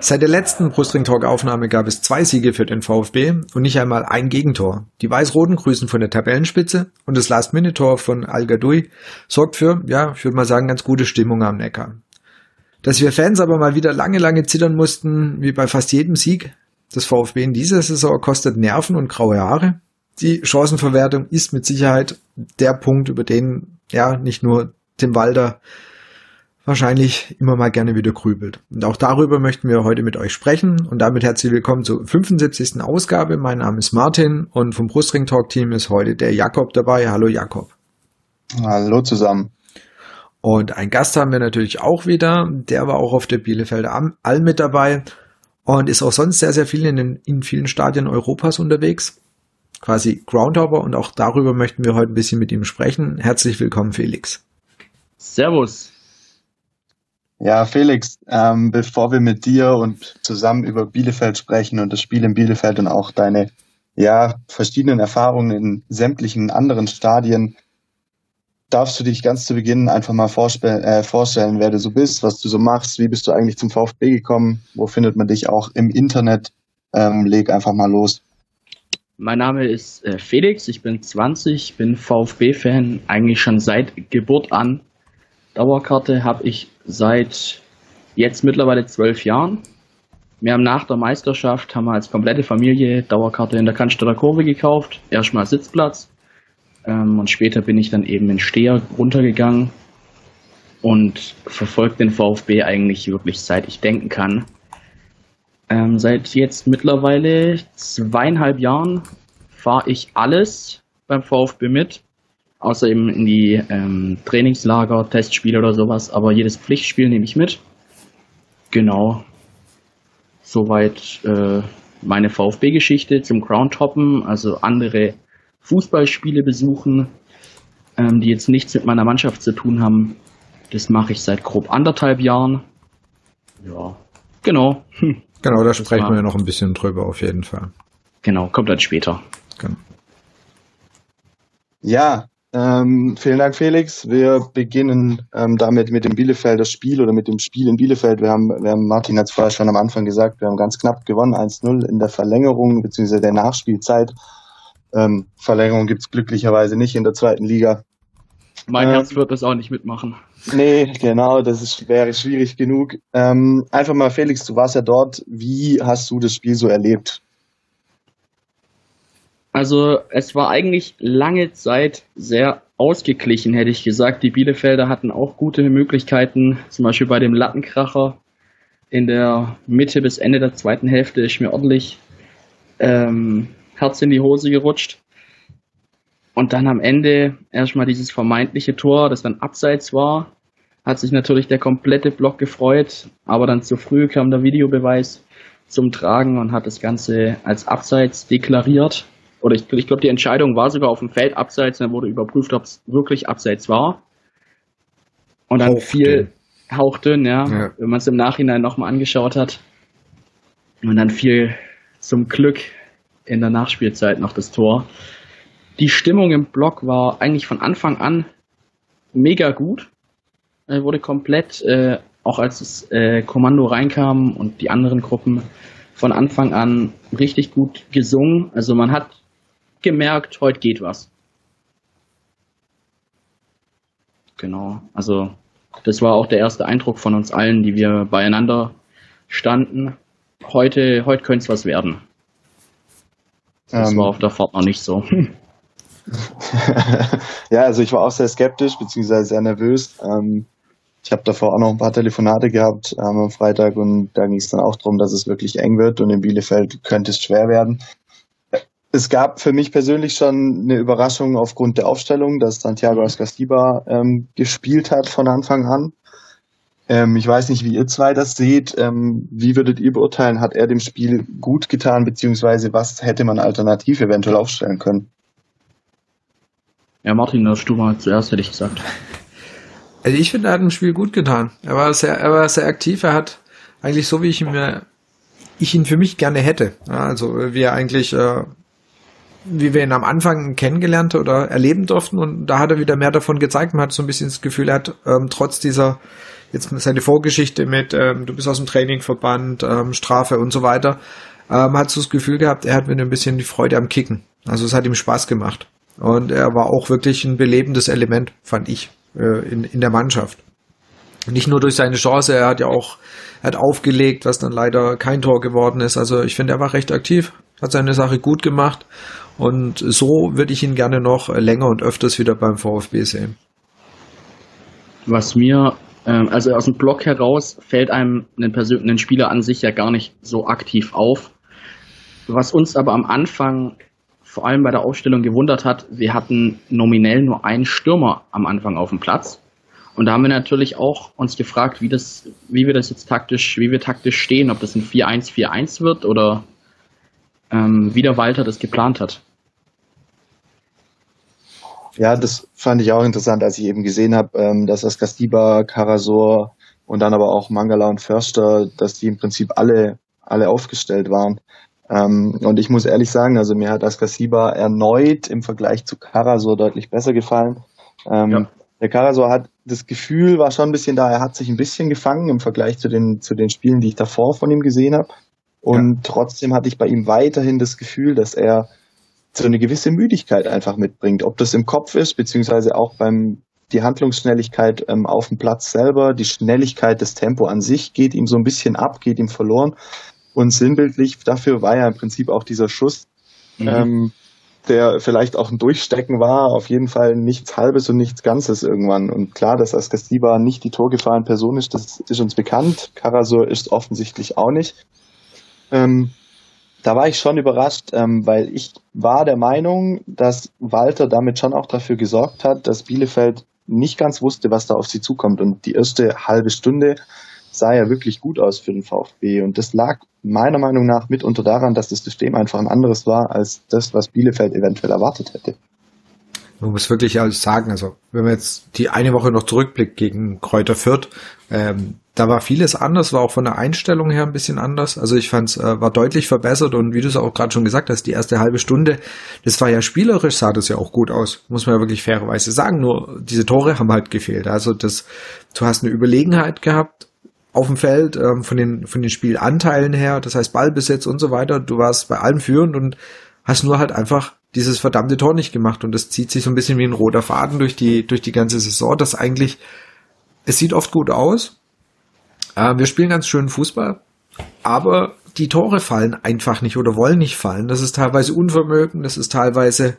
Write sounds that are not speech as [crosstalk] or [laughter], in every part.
Seit der letzten Brustring Talk Aufnahme gab es zwei Siege für den VfB und nicht einmal ein Gegentor. Die Weiß-Roten grüßen von der Tabellenspitze und das Last-Minute-Tor von Al Gadoui sorgt für, ja, ich würde mal sagen, ganz gute Stimmung am Neckar. Dass wir Fans aber mal wieder lange, lange zittern mussten, wie bei fast jedem Sieg des VfB in dieser Saison, kostet Nerven und graue Haare. Die Chancenverwertung ist mit Sicherheit der Punkt, über den ja nicht nur Tim Walder wahrscheinlich immer mal gerne wieder grübelt. Und auch darüber möchten wir heute mit euch sprechen. Und damit herzlich willkommen zur 75. Ausgabe. Mein Name ist Martin und vom Brustring Talk Team ist heute der Jakob dabei. Hallo Jakob. Hallo zusammen. Und ein Gast haben wir natürlich auch wieder. Der war auch auf der Bielefelder All mit dabei und ist auch sonst sehr, sehr viel in, den, in vielen Stadien Europas unterwegs. Quasi Groundhopper und auch darüber möchten wir heute ein bisschen mit ihm sprechen. Herzlich willkommen, Felix. Servus. Ja, Felix, ähm, bevor wir mit dir und zusammen über Bielefeld sprechen und das Spiel in Bielefeld und auch deine ja, verschiedenen Erfahrungen in sämtlichen anderen Stadien, darfst du dich ganz zu Beginn einfach mal äh, vorstellen, wer du so bist, was du so machst, wie bist du eigentlich zum VfB gekommen, wo findet man dich auch im Internet? Ähm, leg einfach mal los. Mein Name ist äh, Felix, ich bin 20, bin VfB-Fan eigentlich schon seit Geburt an. Dauerkarte habe ich seit jetzt mittlerweile zwölf Jahren. Wir haben nach der Meisterschaft haben wir als komplette Familie Dauerkarte in der Cannstatter Kurve gekauft. Erstmal Sitzplatz. Ähm, und später bin ich dann eben in Steher runtergegangen und verfolgt den VfB eigentlich wirklich seit ich denken kann. Ähm, seit jetzt mittlerweile zweieinhalb Jahren fahre ich alles beim VfB mit außer eben in die ähm, Trainingslager, Testspiele oder sowas. Aber jedes Pflichtspiel nehme ich mit. Genau. Soweit äh, meine VfB-Geschichte zum Groundhoppen, also andere Fußballspiele besuchen, ähm, die jetzt nichts mit meiner Mannschaft zu tun haben. Das mache ich seit grob anderthalb Jahren. Ja, genau. Hm. Genau, da sprechen wir noch ein bisschen drüber auf jeden Fall. Genau, kommt dann später. Genau. Ja, ähm, vielen Dank, Felix. Wir beginnen ähm, damit mit dem Bielefelder Spiel oder mit dem Spiel in Bielefeld. Wir haben, wir haben Martin hat es vorher schon am Anfang gesagt, wir haben ganz knapp gewonnen, 1-0 in der Verlängerung bzw. der Nachspielzeit. Ähm, Verlängerung gibt's glücklicherweise nicht in der zweiten Liga. Mein ähm, Herz wird das auch nicht mitmachen. Nee, genau, das ist, wäre schwierig genug. Ähm, einfach mal, Felix, du warst ja dort. Wie hast du das Spiel so erlebt? Also es war eigentlich lange Zeit sehr ausgeglichen, hätte ich gesagt. Die Bielefelder hatten auch gute Möglichkeiten, zum Beispiel bei dem Lattenkracher in der Mitte bis Ende der zweiten Hälfte ist mir ordentlich ähm, Herz in die Hose gerutscht. Und dann am Ende erstmal dieses vermeintliche Tor, das dann abseits war, hat sich natürlich der komplette Block gefreut, aber dann zu früh kam der Videobeweis zum Tragen und hat das Ganze als abseits deklariert oder ich, ich glaube, die Entscheidung war sogar auf dem Feld abseits, dann wurde überprüft, ob es wirklich abseits war. Und dann viel hauchdünn, ja, ja. wenn man es im Nachhinein nochmal angeschaut hat. Und dann fiel zum Glück in der Nachspielzeit noch das Tor. Die Stimmung im Block war eigentlich von Anfang an mega gut. Er wurde komplett, äh, auch als das äh, Kommando reinkam und die anderen Gruppen von Anfang an richtig gut gesungen. Also man hat gemerkt, heute geht was. Genau, also das war auch der erste Eindruck von uns allen, die wir beieinander standen. Heute, heute könnte es was werden. Das ähm, war auf der Fahrt noch nicht so. [laughs] ja, also ich war auch sehr skeptisch, beziehungsweise sehr nervös. Ähm, ich habe davor auch noch ein paar Telefonate gehabt ähm, am Freitag und da ging es dann auch darum, dass es wirklich eng wird und in Bielefeld könnte es schwer werden es gab für mich persönlich schon eine Überraschung aufgrund der Aufstellung, dass Santiago Ascastiba ähm, gespielt hat von Anfang an. Ähm, ich weiß nicht, wie ihr zwei das seht. Ähm, wie würdet ihr beurteilen, hat er dem Spiel gut getan, beziehungsweise was hätte man alternativ eventuell aufstellen können? Ja, Martin, das du mal zuerst, hätte ich gesagt. Also ich finde, er hat dem Spiel gut getan. Er war sehr, er war sehr aktiv, er hat eigentlich so, wie ich ihn mir, ich ihn für mich gerne hätte. Also wie er eigentlich, äh, wie wir ihn am Anfang kennengelernt oder erleben durften und da hat er wieder mehr davon gezeigt. Man hat so ein bisschen das Gefühl, er hat ähm, trotz dieser jetzt seine Vorgeschichte mit, ähm, du bist aus dem Training verbannt, ähm, Strafe und so weiter, ähm, hat so das Gefühl gehabt, er hat wieder ein bisschen die Freude am Kicken. Also es hat ihm Spaß gemacht. Und er war auch wirklich ein belebendes Element, fand ich, äh, in, in der Mannschaft. Nicht nur durch seine Chance, er hat ja auch er hat aufgelegt, was dann leider kein Tor geworden ist. Also ich finde, er war recht aktiv, hat seine Sache gut gemacht und so würde ich ihn gerne noch länger und öfters wieder beim VfB sehen. Was mir, ähm, also aus dem Block heraus, fällt einem einen, einen Spieler an sich ja gar nicht so aktiv auf. Was uns aber am Anfang vor allem bei der Aufstellung gewundert hat, wir hatten nominell nur einen Stürmer am Anfang auf dem Platz. Und da haben wir natürlich auch uns gefragt, wie das, wie wir das jetzt taktisch, wie wir taktisch stehen, ob das ein 4-1-4-1 wird oder ähm, wie der Walter das geplant hat. Ja, das fand ich auch interessant, als ich eben gesehen habe, ähm, dass das Castiba, Karasor und dann aber auch Mangala und Förster, dass die im Prinzip alle, alle aufgestellt waren. Ähm, und ich muss ehrlich sagen, also mir hat Askasiba erneut im Vergleich zu Karasor deutlich besser gefallen. Ähm, ja. Der Karasor hat das Gefühl, war schon ein bisschen da, er hat sich ein bisschen gefangen im Vergleich zu den, zu den Spielen, die ich davor von ihm gesehen habe. Und ja. trotzdem hatte ich bei ihm weiterhin das Gefühl, dass er so eine gewisse Müdigkeit einfach mitbringt. Ob das im Kopf ist, beziehungsweise auch beim die Handlungsschnelligkeit ähm, auf dem Platz selber, die Schnelligkeit, das Tempo an sich geht ihm so ein bisschen ab, geht ihm verloren. Und sinnbildlich dafür war ja im Prinzip auch dieser Schuss, mhm. ähm, der vielleicht auch ein Durchstecken war, auf jeden Fall nichts Halbes und nichts Ganzes irgendwann. Und klar, dass Askasiba nicht die torgefahrene Person ist, das ist uns bekannt. Karasor ist offensichtlich auch nicht. Ähm, da war ich schon überrascht, ähm, weil ich war der Meinung, dass Walter damit schon auch dafür gesorgt hat, dass Bielefeld nicht ganz wusste, was da auf sie zukommt. Und die erste halbe Stunde sah ja wirklich gut aus für den VfB. Und das lag meiner Meinung nach mitunter daran, dass das System einfach ein anderes war als das, was Bielefeld eventuell erwartet hätte. Man muss wirklich alles sagen, also wenn man jetzt die eine Woche noch zurückblickt gegen Kräuter Fürth, ähm, da war vieles anders, war auch von der Einstellung her ein bisschen anders. Also ich fand es äh, war deutlich verbessert und wie du es auch gerade schon gesagt hast, die erste halbe Stunde, das war ja spielerisch, sah das ja auch gut aus, muss man ja wirklich fairerweise sagen. Nur diese Tore haben halt gefehlt. Also das, du hast eine Überlegenheit gehabt auf dem Feld ähm, von den von den Spielanteilen her, das heißt Ballbesitz und so weiter. Du warst bei allem führend und hast nur halt einfach dieses verdammte Tor nicht gemacht und das zieht sich so ein bisschen wie ein roter Faden durch die durch die ganze Saison. Das eigentlich es sieht oft gut aus. Äh, wir spielen ganz schön Fußball, aber die Tore fallen einfach nicht oder wollen nicht fallen. Das ist teilweise Unvermögen, das ist teilweise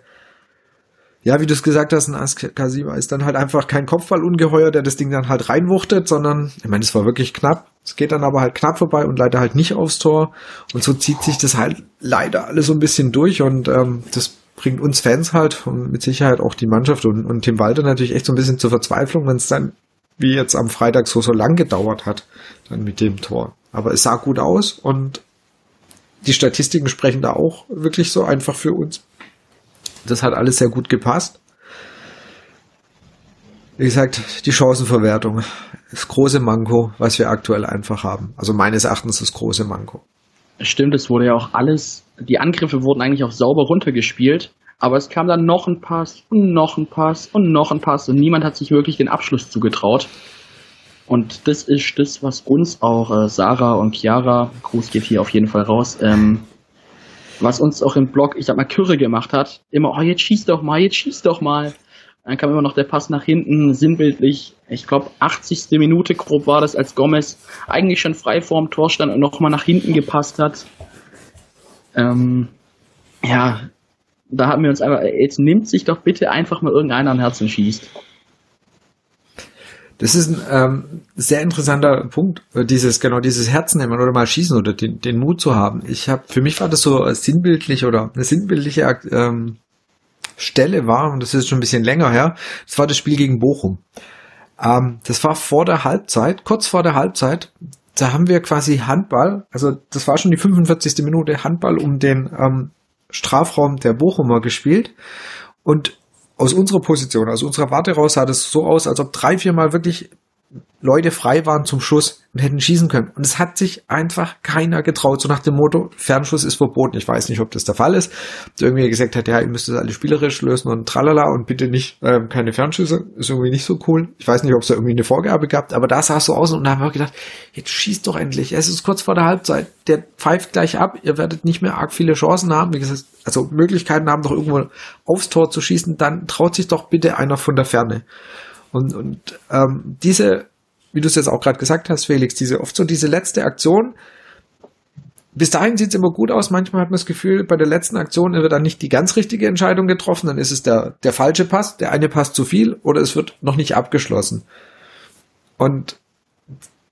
ja, wie du es gesagt hast, ein Askasiba ist dann halt einfach kein Kopfballungeheuer, der das Ding dann halt reinwuchtet, sondern, ich meine, es war wirklich knapp. Es geht dann aber halt knapp vorbei und leider halt nicht aufs Tor. Und so zieht sich das halt leider alles so ein bisschen durch und ähm, das bringt uns Fans halt und mit Sicherheit auch die Mannschaft und, und Tim Walter natürlich echt so ein bisschen zur Verzweiflung, wenn es dann wie jetzt am Freitag so so lang gedauert hat, dann mit dem Tor. Aber es sah gut aus und die Statistiken sprechen da auch wirklich so einfach für uns. Das hat alles sehr gut gepasst. Wie gesagt, die Chancenverwertung. Das große Manko, was wir aktuell einfach haben. Also meines Erachtens das große Manko. Stimmt, es wurde ja auch alles, die Angriffe wurden eigentlich auch sauber runtergespielt, aber es kam dann noch ein Pass und noch ein Pass und noch ein Pass und niemand hat sich wirklich den Abschluss zugetraut. Und das ist das, was uns auch äh, Sarah und Chiara, Gruß geht hier auf jeden Fall raus, ähm, was uns auch im Blog, ich sag mal, Kürre gemacht hat. Immer, oh, jetzt schieß doch mal, jetzt schieß doch mal. Dann kam immer noch der Pass nach hinten, sinnbildlich. Ich glaube, 80. Minute grob war das, als Gomez eigentlich schon frei vorm Tor stand und nochmal nach hinten gepasst hat. Ähm, ja, da haben wir uns einfach, jetzt nimmt sich doch bitte einfach mal irgendeiner am Herzen schießt. Das ist ein ähm, sehr interessanter Punkt, äh, dieses genau dieses Herzen nehmen oder mal schießen oder den, den Mut zu haben. Ich habe für mich war das so sinnbildlich oder eine sinnbildliche ähm, Stelle war und das ist schon ein bisschen länger her. Das war das Spiel gegen Bochum. Ähm, das war vor der Halbzeit, kurz vor der Halbzeit. Da haben wir quasi Handball, also das war schon die 45. Minute Handball um den ähm, Strafraum der Bochumer gespielt und aus unserer Position, aus unserer Warte raus sah das so aus, als ob drei, vier Mal wirklich Leute frei waren zum Schuss und hätten schießen können. Und es hat sich einfach keiner getraut, so nach dem Motto, Fernschuss ist verboten. Ich weiß nicht, ob das der Fall ist. Ob irgendwie gesagt hat, ja, ihr müsst das alles spielerisch lösen und tralala und bitte nicht ähm, keine Fernschüsse. Ist irgendwie nicht so cool. Ich weiß nicht, ob es da irgendwie eine Vorgabe gab, aber da sah es so aus und da haben wir gedacht, jetzt schießt doch endlich. Es ist kurz vor der Halbzeit. Der pfeift gleich ab. Ihr werdet nicht mehr arg viele Chancen haben. Wie gesagt, also Möglichkeiten haben, doch irgendwo aufs Tor zu schießen. Dann traut sich doch bitte einer von der Ferne. Und, und ähm, diese wie du es jetzt auch gerade gesagt hast, Felix, diese oft so diese letzte Aktion. Bis dahin sieht es immer gut aus. Manchmal hat man das Gefühl, bei der letzten Aktion wird dann nicht die ganz richtige Entscheidung getroffen. Dann ist es der, der falsche Pass, der eine Pass zu viel oder es wird noch nicht abgeschlossen. Und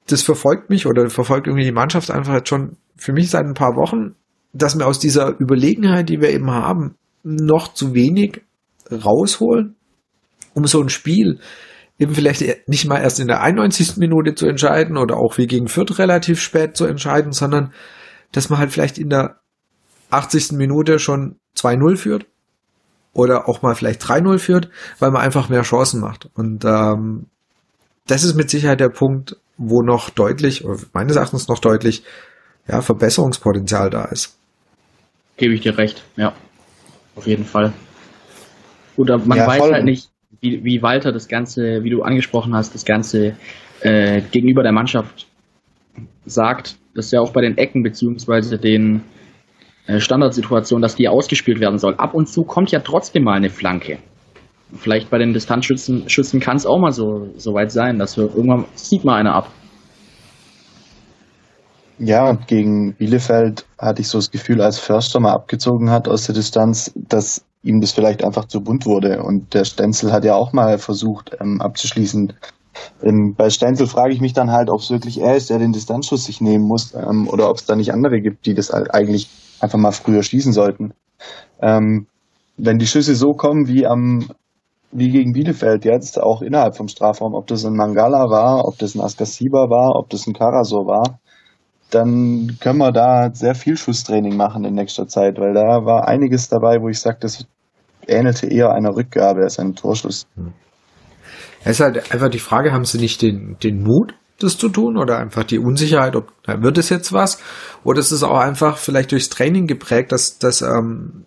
das verfolgt mich oder verfolgt irgendwie die Mannschaft einfach jetzt schon für mich seit ein paar Wochen, dass wir aus dieser Überlegenheit, die wir eben haben, noch zu wenig rausholen, um so ein Spiel eben vielleicht nicht mal erst in der 91. Minute zu entscheiden oder auch wie gegen Fürth relativ spät zu entscheiden, sondern dass man halt vielleicht in der 80. Minute schon 2-0 führt oder auch mal vielleicht 3-0 führt, weil man einfach mehr Chancen macht. Und ähm, das ist mit Sicherheit der Punkt, wo noch deutlich, oder meines Erachtens noch deutlich, ja, Verbesserungspotenzial da ist. Gebe ich dir recht, ja. Auf jeden Fall. Oder man ja, weiß voll. halt nicht, wie, wie Walter das Ganze, wie du angesprochen hast, das Ganze äh, gegenüber der Mannschaft sagt, dass ja auch bei den Ecken beziehungsweise den äh, Standardsituationen, dass die ausgespielt werden soll. Ab und zu kommt ja trotzdem mal eine Flanke. Vielleicht bei den Distanzschützen Schützen kann es auch mal so, so weit sein, dass wir irgendwann sieht mal einer ab. Ja, und gegen Bielefeld hatte ich so das Gefühl, als Förster mal abgezogen hat aus der Distanz, dass ihm das vielleicht einfach zu bunt wurde. Und der Stenzel hat ja auch mal versucht ähm, abzuschließen. Ähm, bei Stenzel frage ich mich dann halt, ob es wirklich er ist, der den Distanzschuss sich nehmen muss, ähm, oder ob es da nicht andere gibt, die das halt eigentlich einfach mal früher schießen sollten. Ähm, wenn die Schüsse so kommen wie am wie gegen Bielefeld jetzt, auch innerhalb vom Strafraum, ob das ein Mangala war, ob das ein Askasiba war, ob das ein Karasor war, dann können wir da sehr viel Schusstraining machen in nächster Zeit, weil da war einiges dabei, wo ich sage, das ähnelte eher einer Rückgabe als einem Torschuss. Hm. Es ist halt einfach die Frage, haben sie nicht den, den Mut, das zu tun oder einfach die Unsicherheit, ob na, wird es jetzt was? Oder ist es auch einfach vielleicht durchs Training geprägt, dass, dass ähm,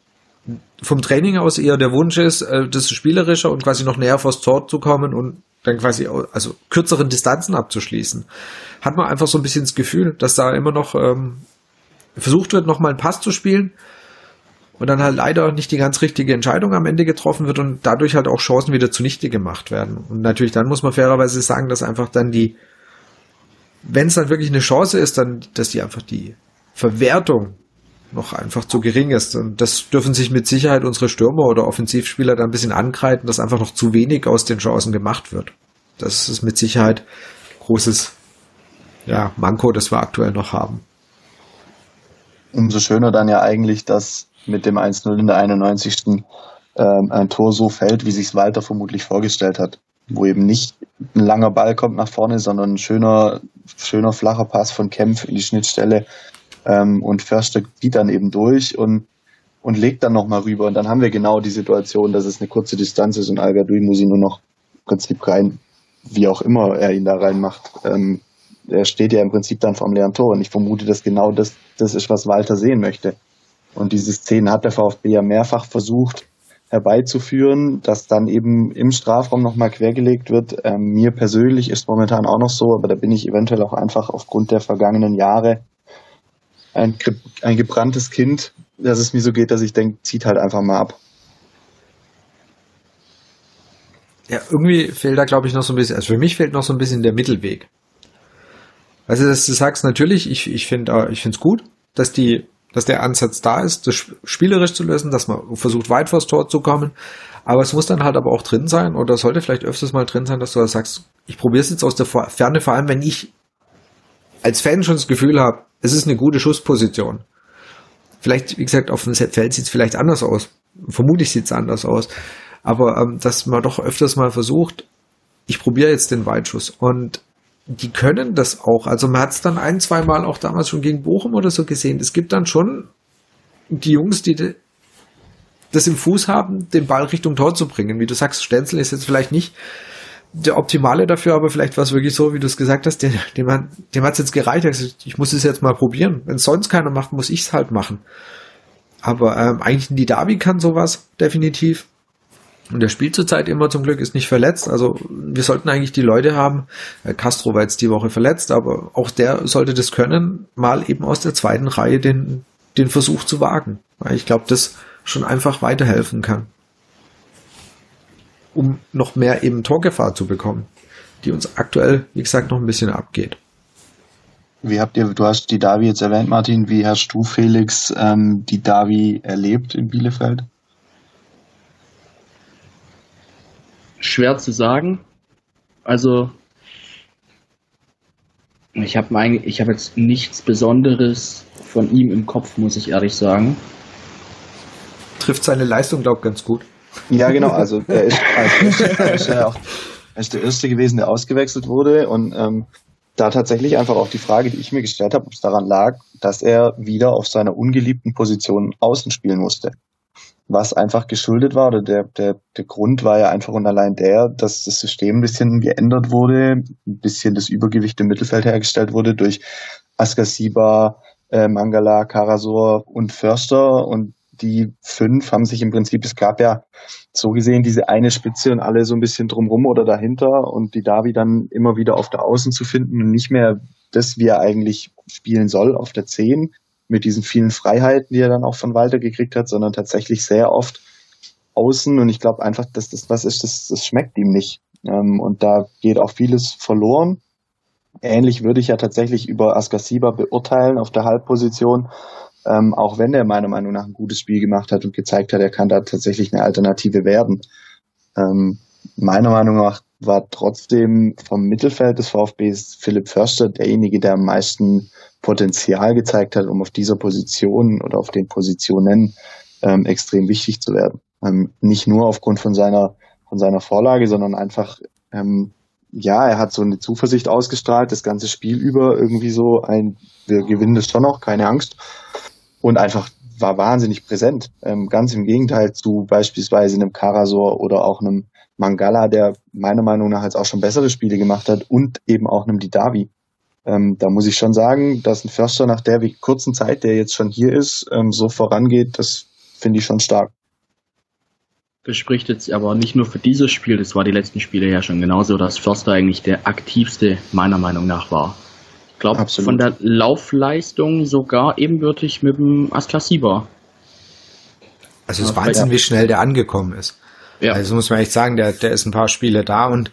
vom Training aus eher der Wunsch ist, äh, das spielerischer und quasi noch näher vors Tor zu kommen und dann quasi also kürzeren Distanzen abzuschließen. Hat man einfach so ein bisschen das Gefühl, dass da immer noch ähm, versucht wird, nochmal einen Pass zu spielen, und dann halt leider nicht die ganz richtige Entscheidung am Ende getroffen wird und dadurch halt auch Chancen wieder zunichte gemacht werden. Und natürlich dann muss man fairerweise sagen, dass einfach dann die, wenn es dann wirklich eine Chance ist, dann, dass die einfach die Verwertung noch einfach zu gering ist. Und das dürfen sich mit Sicherheit unsere Stürmer oder Offensivspieler da ein bisschen ankreiden, dass einfach noch zu wenig aus den Chancen gemacht wird. Das ist mit Sicherheit großes ja, Manko, das wir aktuell noch haben. Umso schöner dann ja eigentlich, dass mit dem 1-0 in der 91. Ähm, ein Tor so fällt, wie sich Walter vermutlich vorgestellt hat. Wo eben nicht ein langer Ball kommt nach vorne, sondern ein schöner, schöner flacher Pass von Kempf in die Schnittstelle. Ähm, und Förster geht dann eben durch und, und legt dann nochmal rüber. Und dann haben wir genau die Situation, dass es eine kurze Distanz ist und al muss ihn nur noch im Prinzip rein, wie auch immer er ihn da reinmacht. Ähm, er steht ja im Prinzip dann vorm leeren Tor. Und ich vermute, dass genau das, das ist, was Walter sehen möchte. Und diese Szenen hat der VfB ja mehrfach versucht herbeizuführen, dass dann eben im Strafraum nochmal quergelegt wird. Ähm, mir persönlich ist momentan auch noch so, aber da bin ich eventuell auch einfach aufgrund der vergangenen Jahre ein, ein gebranntes Kind, dass es mir so geht, dass ich denke, zieht halt einfach mal ab. Ja, irgendwie fehlt da, glaube ich, noch so ein bisschen, also für mich fehlt noch so ein bisschen der Mittelweg. Also, dass du sagst, natürlich, ich, ich finde ich finde es gut, dass die dass der Ansatz da ist, das spielerisch zu lösen, dass man versucht, weit vors Tor zu kommen. Aber es muss dann halt aber auch drin sein oder sollte vielleicht öfters mal drin sein, dass du sagst, ich probiere es jetzt aus der Ferne, vor allem wenn ich als Fan schon das Gefühl habe, es ist eine gute Schussposition. Vielleicht, wie gesagt, auf dem Feld sieht es vielleicht anders aus. Vermutlich sieht es anders aus. Aber ähm, dass man doch öfters mal versucht, ich probiere jetzt den Weitschuss. Und die können das auch. Also man hat es dann ein, zwei Mal auch damals schon gegen Bochum oder so gesehen. Es gibt dann schon die Jungs, die das im Fuß haben, den Ball Richtung Tor zu bringen. Wie du sagst, Stenzel ist jetzt vielleicht nicht der Optimale dafür, aber vielleicht war es wirklich so, wie du es gesagt hast, dem, dem, dem hat es jetzt gereicht. Also ich muss es jetzt mal probieren. Wenn es sonst keiner macht, muss ich es halt machen. Aber ähm, eigentlich die Davi kann sowas, definitiv. Und der spielt zurzeit immer zum Glück, ist nicht verletzt. Also wir sollten eigentlich die Leute haben. Äh, Castro war jetzt die Woche verletzt, aber auch der sollte das können, mal eben aus der zweiten Reihe den, den Versuch zu wagen. Weil ich glaube, das schon einfach weiterhelfen kann. Um noch mehr eben Torgefahr zu bekommen, die uns aktuell, wie gesagt, noch ein bisschen abgeht. Wie habt ihr, du hast die Davi jetzt erwähnt, Martin, wie hast du, Felix, ähm, die Davi erlebt in Bielefeld? Schwer zu sagen. Also, ich habe ich habe jetzt nichts Besonderes von ihm im Kopf, muss ich ehrlich sagen. Trifft seine Leistung, glaube ich, ganz gut. Ja, genau. Also [laughs] er ist, also, er ist ja auch er ist der Erste gewesen, der ausgewechselt wurde und ähm, da tatsächlich einfach auch die Frage, die ich mir gestellt habe, ob es daran lag, dass er wieder auf seiner ungeliebten Position außen spielen musste. Was einfach geschuldet war, oder der, der, der Grund war ja einfach und allein der, dass das System ein bisschen geändert wurde, ein bisschen das Übergewicht im Mittelfeld hergestellt wurde durch Askasiba, äh, Mangala, Karasor und Förster. Und die fünf haben sich im Prinzip, es gab ja so gesehen diese eine Spitze und alle so ein bisschen drumrum oder dahinter und die Davi dann immer wieder auf der Außen zu finden und nicht mehr das, wie er eigentlich spielen soll auf der Zehn mit diesen vielen Freiheiten, die er dann auch von Walter gekriegt hat, sondern tatsächlich sehr oft außen und ich glaube einfach, dass das was ist, das, das schmeckt ihm nicht. Ähm, und da geht auch vieles verloren. Ähnlich würde ich ja tatsächlich über Askasiba beurteilen auf der Halbposition ähm, auch wenn er meiner Meinung nach ein gutes Spiel gemacht hat und gezeigt hat, er kann da tatsächlich eine Alternative werden. Ähm, meiner Meinung nach war trotzdem vom Mittelfeld des VfBs Philipp Förster derjenige, der am meisten Potenzial gezeigt hat, um auf dieser Position oder auf den Positionen ähm, extrem wichtig zu werden. Ähm, nicht nur aufgrund von seiner von seiner Vorlage, sondern einfach ähm, ja, er hat so eine Zuversicht ausgestrahlt, das ganze Spiel über irgendwie so ein, wir gewinnen das schon noch, keine Angst und einfach war wahnsinnig präsent. Ähm, ganz im Gegenteil zu beispielsweise einem Karasor oder auch einem Mangala, der meiner Meinung nach jetzt auch schon bessere Spiele gemacht hat und eben auch einem Didavi. Ähm, da muss ich schon sagen, dass ein Förster nach der kurzen Zeit, der jetzt schon hier ist, ähm, so vorangeht, das finde ich schon stark. Das spricht jetzt aber nicht nur für dieses Spiel, das war die letzten Spiele ja schon genauso, dass Förster eigentlich der aktivste meiner Meinung nach war glaube, von der Laufleistung sogar ebenbürtig mit dem Askasiba. Also es ist Wahnsinn, wie schnell der angekommen ist. Ja. Also muss man echt sagen, der, der ist ein paar Spiele da und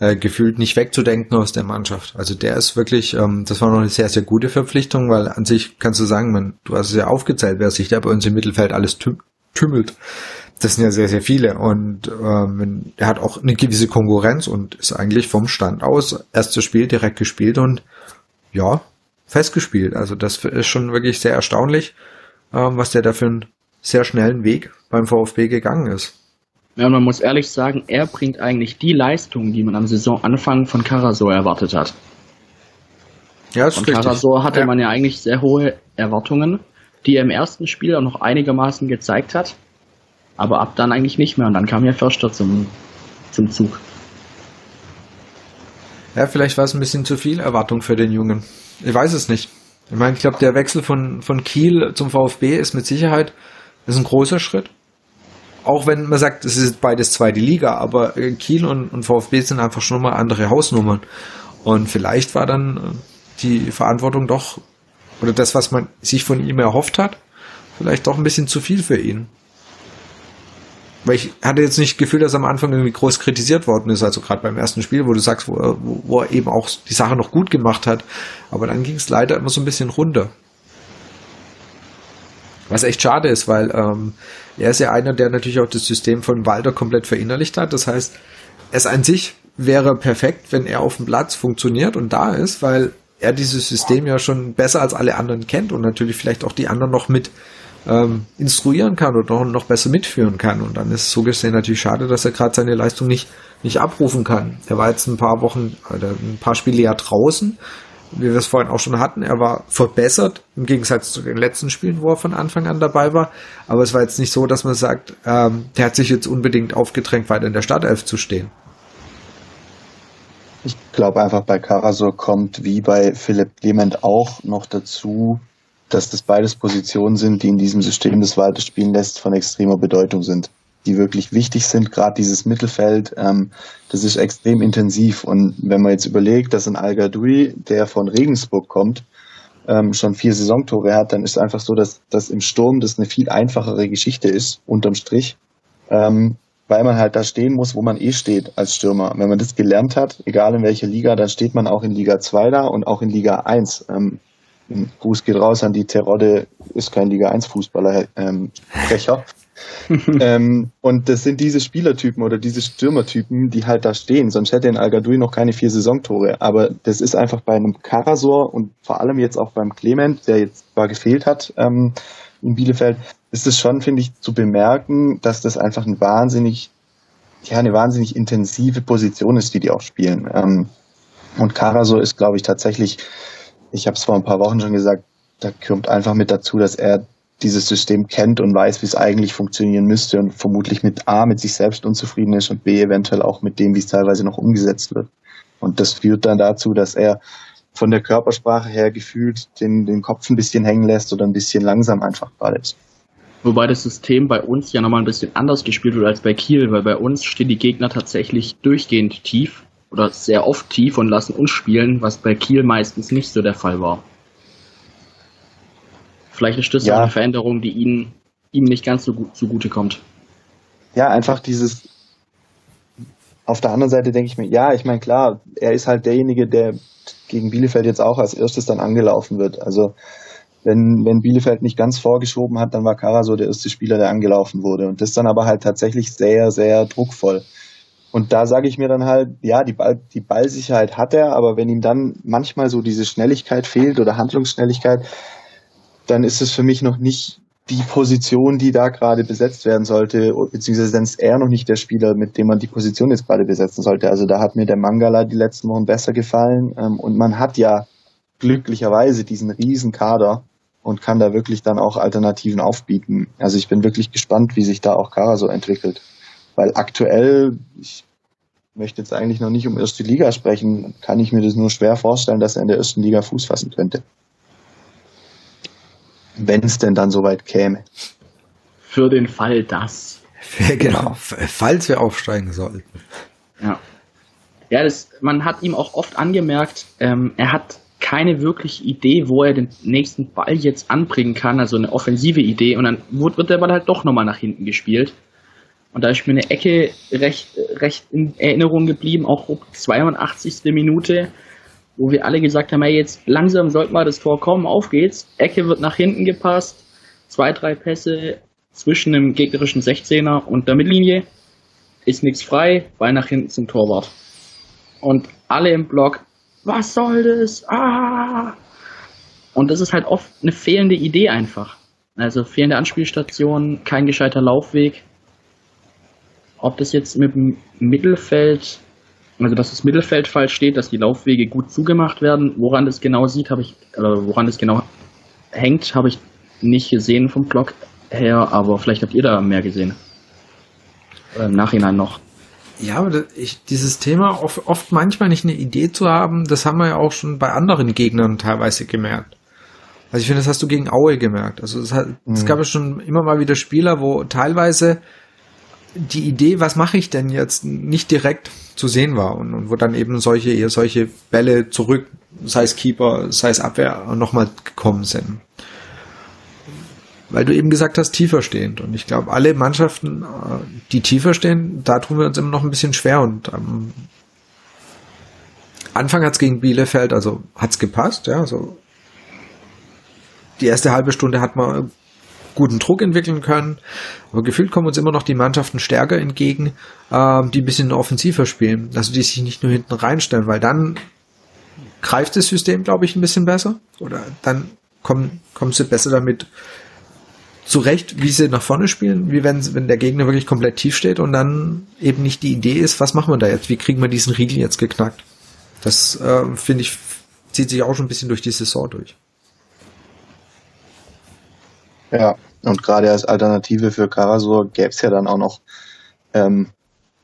äh, gefühlt nicht wegzudenken aus der Mannschaft. Also der ist wirklich, ähm, das war noch eine sehr, sehr gute Verpflichtung, weil an sich kannst du sagen, man, du hast es ja aufgezählt, wer sich da bei uns im Mittelfeld alles tüm tümmelt. Das sind ja sehr, sehr viele und ähm, er hat auch eine gewisse Konkurrenz und ist eigentlich vom Stand aus erstes Spiel direkt gespielt und ja, festgespielt. Also das ist schon wirklich sehr erstaunlich, ähm, was der da für einen sehr schnellen Weg beim VfB gegangen ist. Ja, man muss ehrlich sagen, er bringt eigentlich die Leistung, die man am Saisonanfang von Karasor erwartet hat. Ja, ist von richtig. Karasor hatte ja. man ja eigentlich sehr hohe Erwartungen, die er im ersten Spiel auch noch einigermaßen gezeigt hat, aber ab dann eigentlich nicht mehr und dann kam ja Förster zum, zum Zug. Ja, vielleicht war es ein bisschen zu viel Erwartung für den Jungen. Ich weiß es nicht. Ich meine, ich glaube, der Wechsel von, von Kiel zum VfB ist mit Sicherheit ist ein großer Schritt. Auch wenn man sagt, es ist beides zweite Liga, aber Kiel und, und VfB sind einfach schon mal andere Hausnummern. Und vielleicht war dann äh, die Verantwortung doch, oder das, was man sich von ihm erhofft hat, vielleicht doch ein bisschen zu viel für ihn. Weil ich hatte jetzt nicht das Gefühl, dass am Anfang irgendwie groß kritisiert worden ist, also gerade beim ersten Spiel, wo du sagst, wo er, wo er eben auch die Sache noch gut gemacht hat. Aber dann ging es leider immer so ein bisschen runter. Was echt schade ist, weil ähm, er ist ja einer, der natürlich auch das System von Walter komplett verinnerlicht hat. Das heißt, es an sich wäre perfekt, wenn er auf dem Platz funktioniert und da ist, weil er dieses System ja schon besser als alle anderen kennt und natürlich vielleicht auch die anderen noch mit ähm, instruieren kann oder noch besser mitführen kann. Und dann ist es so gesehen natürlich schade, dass er gerade seine Leistung nicht, nicht abrufen kann. Er war jetzt ein paar Wochen oder ein paar Spiele ja draußen, wie wir es vorhin auch schon hatten. Er war verbessert im Gegensatz zu den letzten Spielen, wo er von Anfang an dabei war. Aber es war jetzt nicht so, dass man sagt, ähm, der hat sich jetzt unbedingt aufgedrängt, weiter in der Startelf zu stehen. Ich glaube einfach bei Karasor kommt wie bei Philipp Clement auch noch dazu, dass das beides Positionen sind, die in diesem System, das Walter spielen lässt, von extremer Bedeutung sind, die wirklich wichtig sind. Gerade dieses Mittelfeld, ähm, das ist extrem intensiv. Und wenn man jetzt überlegt, dass ein Al der von Regensburg kommt, ähm, schon vier Saisontore hat, dann ist es einfach so, dass das im Sturm das eine viel einfachere Geschichte ist, unterm Strich. Ähm, weil man halt da stehen muss, wo man eh steht als Stürmer. Wenn man das gelernt hat, egal in welcher Liga, dann steht man auch in Liga 2 da und auch in Liga 1. Ähm, Gruß geht raus an die Terodde, ist kein Liga 1 Fußballer, ähm, Sprecher. [laughs] ähm, und das sind diese Spielertypen oder diese Stürmertypen, die halt da stehen. Sonst hätte in Al noch keine vier Saisontore. Aber das ist einfach bei einem Karasor und vor allem jetzt auch beim Clement, der jetzt zwar gefehlt hat ähm, in Bielefeld, ist es schon, finde ich, zu bemerken, dass das einfach ein wahnsinnig, ja, eine wahnsinnig intensive Position ist, die die auch spielen. Ähm, und Karasor ist, glaube ich, tatsächlich, ich habe es vor ein paar Wochen schon gesagt, da kommt einfach mit dazu, dass er dieses System kennt und weiß, wie es eigentlich funktionieren müsste und vermutlich mit A, mit sich selbst unzufrieden ist und B, eventuell auch mit dem, wie es teilweise noch umgesetzt wird. Und das führt dann dazu, dass er von der Körpersprache her gefühlt den, den Kopf ein bisschen hängen lässt oder ein bisschen langsam einfach gerade ist. Wobei das System bei uns ja nochmal ein bisschen anders gespielt wird als bei Kiel, weil bei uns stehen die Gegner tatsächlich durchgehend tief oder sehr oft tief und lassen uns spielen, was bei Kiel meistens nicht so der Fall war. Vielleicht ist das ja. eine Veränderung, die ihnen, ihm nicht ganz so gut zugute kommt. Ja, einfach dieses. Auf der anderen Seite denke ich mir, ja, ich meine, klar, er ist halt derjenige, der gegen Bielefeld jetzt auch als erstes dann angelaufen wird. Also, wenn, wenn Bielefeld nicht ganz vorgeschoben hat, dann war Kara so der erste Spieler, der angelaufen wurde. Und das dann aber halt tatsächlich sehr, sehr druckvoll. Und da sage ich mir dann halt, ja, die, Ball, die Ballsicherheit hat er, aber wenn ihm dann manchmal so diese Schnelligkeit fehlt oder Handlungsschnelligkeit, dann ist es für mich noch nicht die Position, die da gerade besetzt werden sollte, beziehungsweise dann ist er noch nicht der Spieler, mit dem man die Position jetzt gerade besetzen sollte. Also da hat mir der Mangala die letzten Wochen besser gefallen ähm, und man hat ja glücklicherweise diesen riesen Kader und kann da wirklich dann auch Alternativen aufbieten. Also ich bin wirklich gespannt, wie sich da auch Kara so entwickelt. Weil aktuell, ich möchte jetzt eigentlich noch nicht um erste Liga sprechen, kann ich mir das nur schwer vorstellen, dass er in der ersten Liga Fuß fassen könnte wenn es denn dann soweit käme. Für den Fall das. genau, falls wir aufsteigen sollten. Ja. Ja, das, man hat ihm auch oft angemerkt, ähm, er hat keine wirkliche Idee, wo er den nächsten Ball jetzt anbringen kann, also eine offensive Idee, und dann wird, wird der Ball halt doch nochmal nach hinten gespielt. Und da ist mir eine Ecke recht, recht in Erinnerung geblieben, auch 82. Minute wo wir alle gesagt haben, hey, jetzt langsam sollte mal das Tor kommen, auf geht's. Ecke wird nach hinten gepasst, zwei, drei Pässe zwischen dem gegnerischen 16er und der Mittellinie, ist nichts frei, Ball nach hinten zum Torwart. Und alle im Block, was soll das? Ah! Und das ist halt oft eine fehlende Idee einfach. Also fehlende Anspielstation, kein gescheiter Laufweg. Ob das jetzt mit dem Mittelfeld also dass das Mittelfeld falsch steht, dass die Laufwege gut zugemacht werden. Woran das genau sieht, habe ich, äh, woran das genau hängt, habe ich nicht gesehen vom Block her, aber vielleicht habt ihr da mehr gesehen. Oder Im Nachhinein noch. Ja, aber ich, dieses Thema oft, oft manchmal nicht eine Idee zu haben, das haben wir ja auch schon bei anderen Gegnern teilweise gemerkt. Also ich finde, das hast du gegen Aue gemerkt. Also es, hat, mhm. es gab ja schon immer mal wieder Spieler, wo teilweise die Idee, was mache ich denn jetzt, nicht direkt zu sehen war und, und wo dann eben solche eher solche Bälle zurück, sei es Keeper, sei es Abwehr, nochmal gekommen sind. Weil du eben gesagt hast, tiefer stehend. Und ich glaube, alle Mannschaften, äh, die tiefer stehen, da tun wir uns immer noch ein bisschen schwer. Und am Anfang hat's gegen Bielefeld, also hat's gepasst, ja, so die erste halbe Stunde hat man guten Druck entwickeln können. Aber gefühlt kommen uns immer noch die Mannschaften stärker entgegen, ähm, die ein bisschen offensiver spielen. Also die sich nicht nur hinten reinstellen, weil dann greift das System, glaube ich, ein bisschen besser. Oder dann kommen, kommen sie besser damit zurecht, wie sie nach vorne spielen, wie wenn, wenn der Gegner wirklich komplett tief steht und dann eben nicht die Idee ist, was machen wir da jetzt? Wie kriegen wir diesen Riegel jetzt geknackt? Das äh, finde ich, zieht sich auch schon ein bisschen durch die Saison durch. Ja, und gerade als Alternative für Karasor gäbe es ja dann auch noch ähm,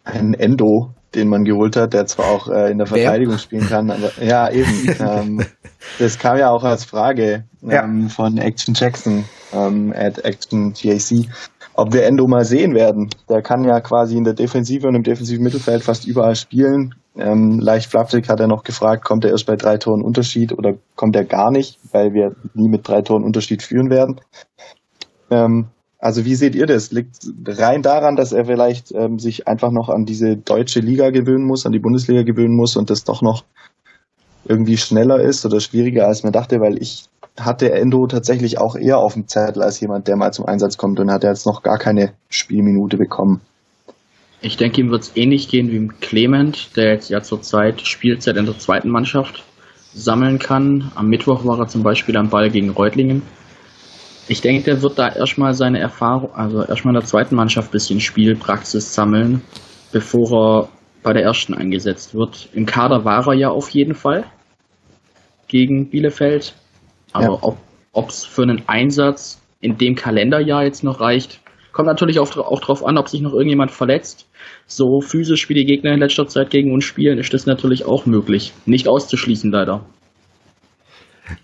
einen Endo, den man geholt hat, der zwar auch äh, in der Verteidigung Wer? spielen kann, aber ja, eben. ähm, [laughs] das kam ja auch als Frage ähm, ja. von Action Jackson ähm, at Action GAC, ob wir Endo mal sehen werden. Der kann ja quasi in der Defensive und im defensiven Mittelfeld fast überall spielen. Ähm, leicht flapsig hat er noch gefragt, kommt er erst bei drei Toren Unterschied oder kommt er gar nicht, weil wir nie mit drei Toren Unterschied führen werden. Ähm, also wie seht ihr das? Liegt rein daran, dass er vielleicht ähm, sich einfach noch an diese deutsche Liga gewöhnen muss, an die Bundesliga gewöhnen muss und das doch noch irgendwie schneller ist oder schwieriger als man dachte, weil ich hatte Endo tatsächlich auch eher auf dem Zettel als jemand, der mal zum Einsatz kommt und hat jetzt noch gar keine Spielminute bekommen. Ich denke, ihm wird es ähnlich gehen wie Clement, der jetzt ja zurzeit Spielzeit in der zweiten Mannschaft sammeln kann. Am Mittwoch war er zum Beispiel am Ball gegen Reutlingen. Ich denke, der wird da erstmal seine Erfahrung, also erstmal in der zweiten Mannschaft ein bisschen Spielpraxis sammeln, bevor er bei der ersten eingesetzt wird. Im Kader war er ja auf jeden Fall gegen Bielefeld. Aber ja. ob es für einen Einsatz in dem Kalenderjahr jetzt noch reicht, kommt natürlich auch, auch darauf an, ob sich noch irgendjemand verletzt. So physisch wie die Gegner in letzter Zeit gegen uns spielen, ist das natürlich auch möglich. Nicht auszuschließen, leider.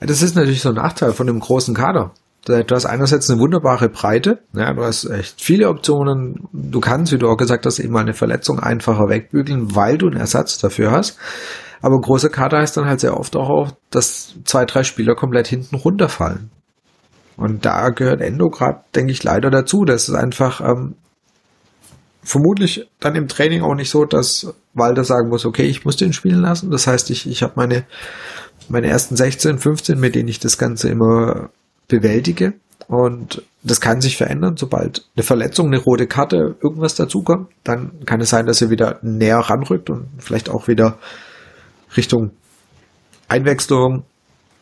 Das ist natürlich so ein Nachteil von dem großen Kader. Du hast einerseits eine wunderbare Breite, ja, du hast echt viele Optionen. Du kannst, wie du auch gesagt hast, eben mal eine Verletzung einfacher wegbügeln, weil du einen Ersatz dafür hast. Aber große Kader heißt dann halt sehr oft auch, dass zwei, drei Spieler komplett hinten runterfallen. Und da gehört Endo gerade, denke ich, leider dazu. Das ist einfach ähm, vermutlich dann im Training auch nicht so, dass Walter sagen muss, okay, ich muss den spielen lassen. Das heißt, ich, ich habe meine, meine ersten 16, 15, mit denen ich das Ganze immer bewältige. Und das kann sich verändern, sobald eine Verletzung, eine rote Karte, irgendwas dazukommt. Dann kann es sein, dass er wieder näher ranrückt und vielleicht auch wieder Richtung Einwechslung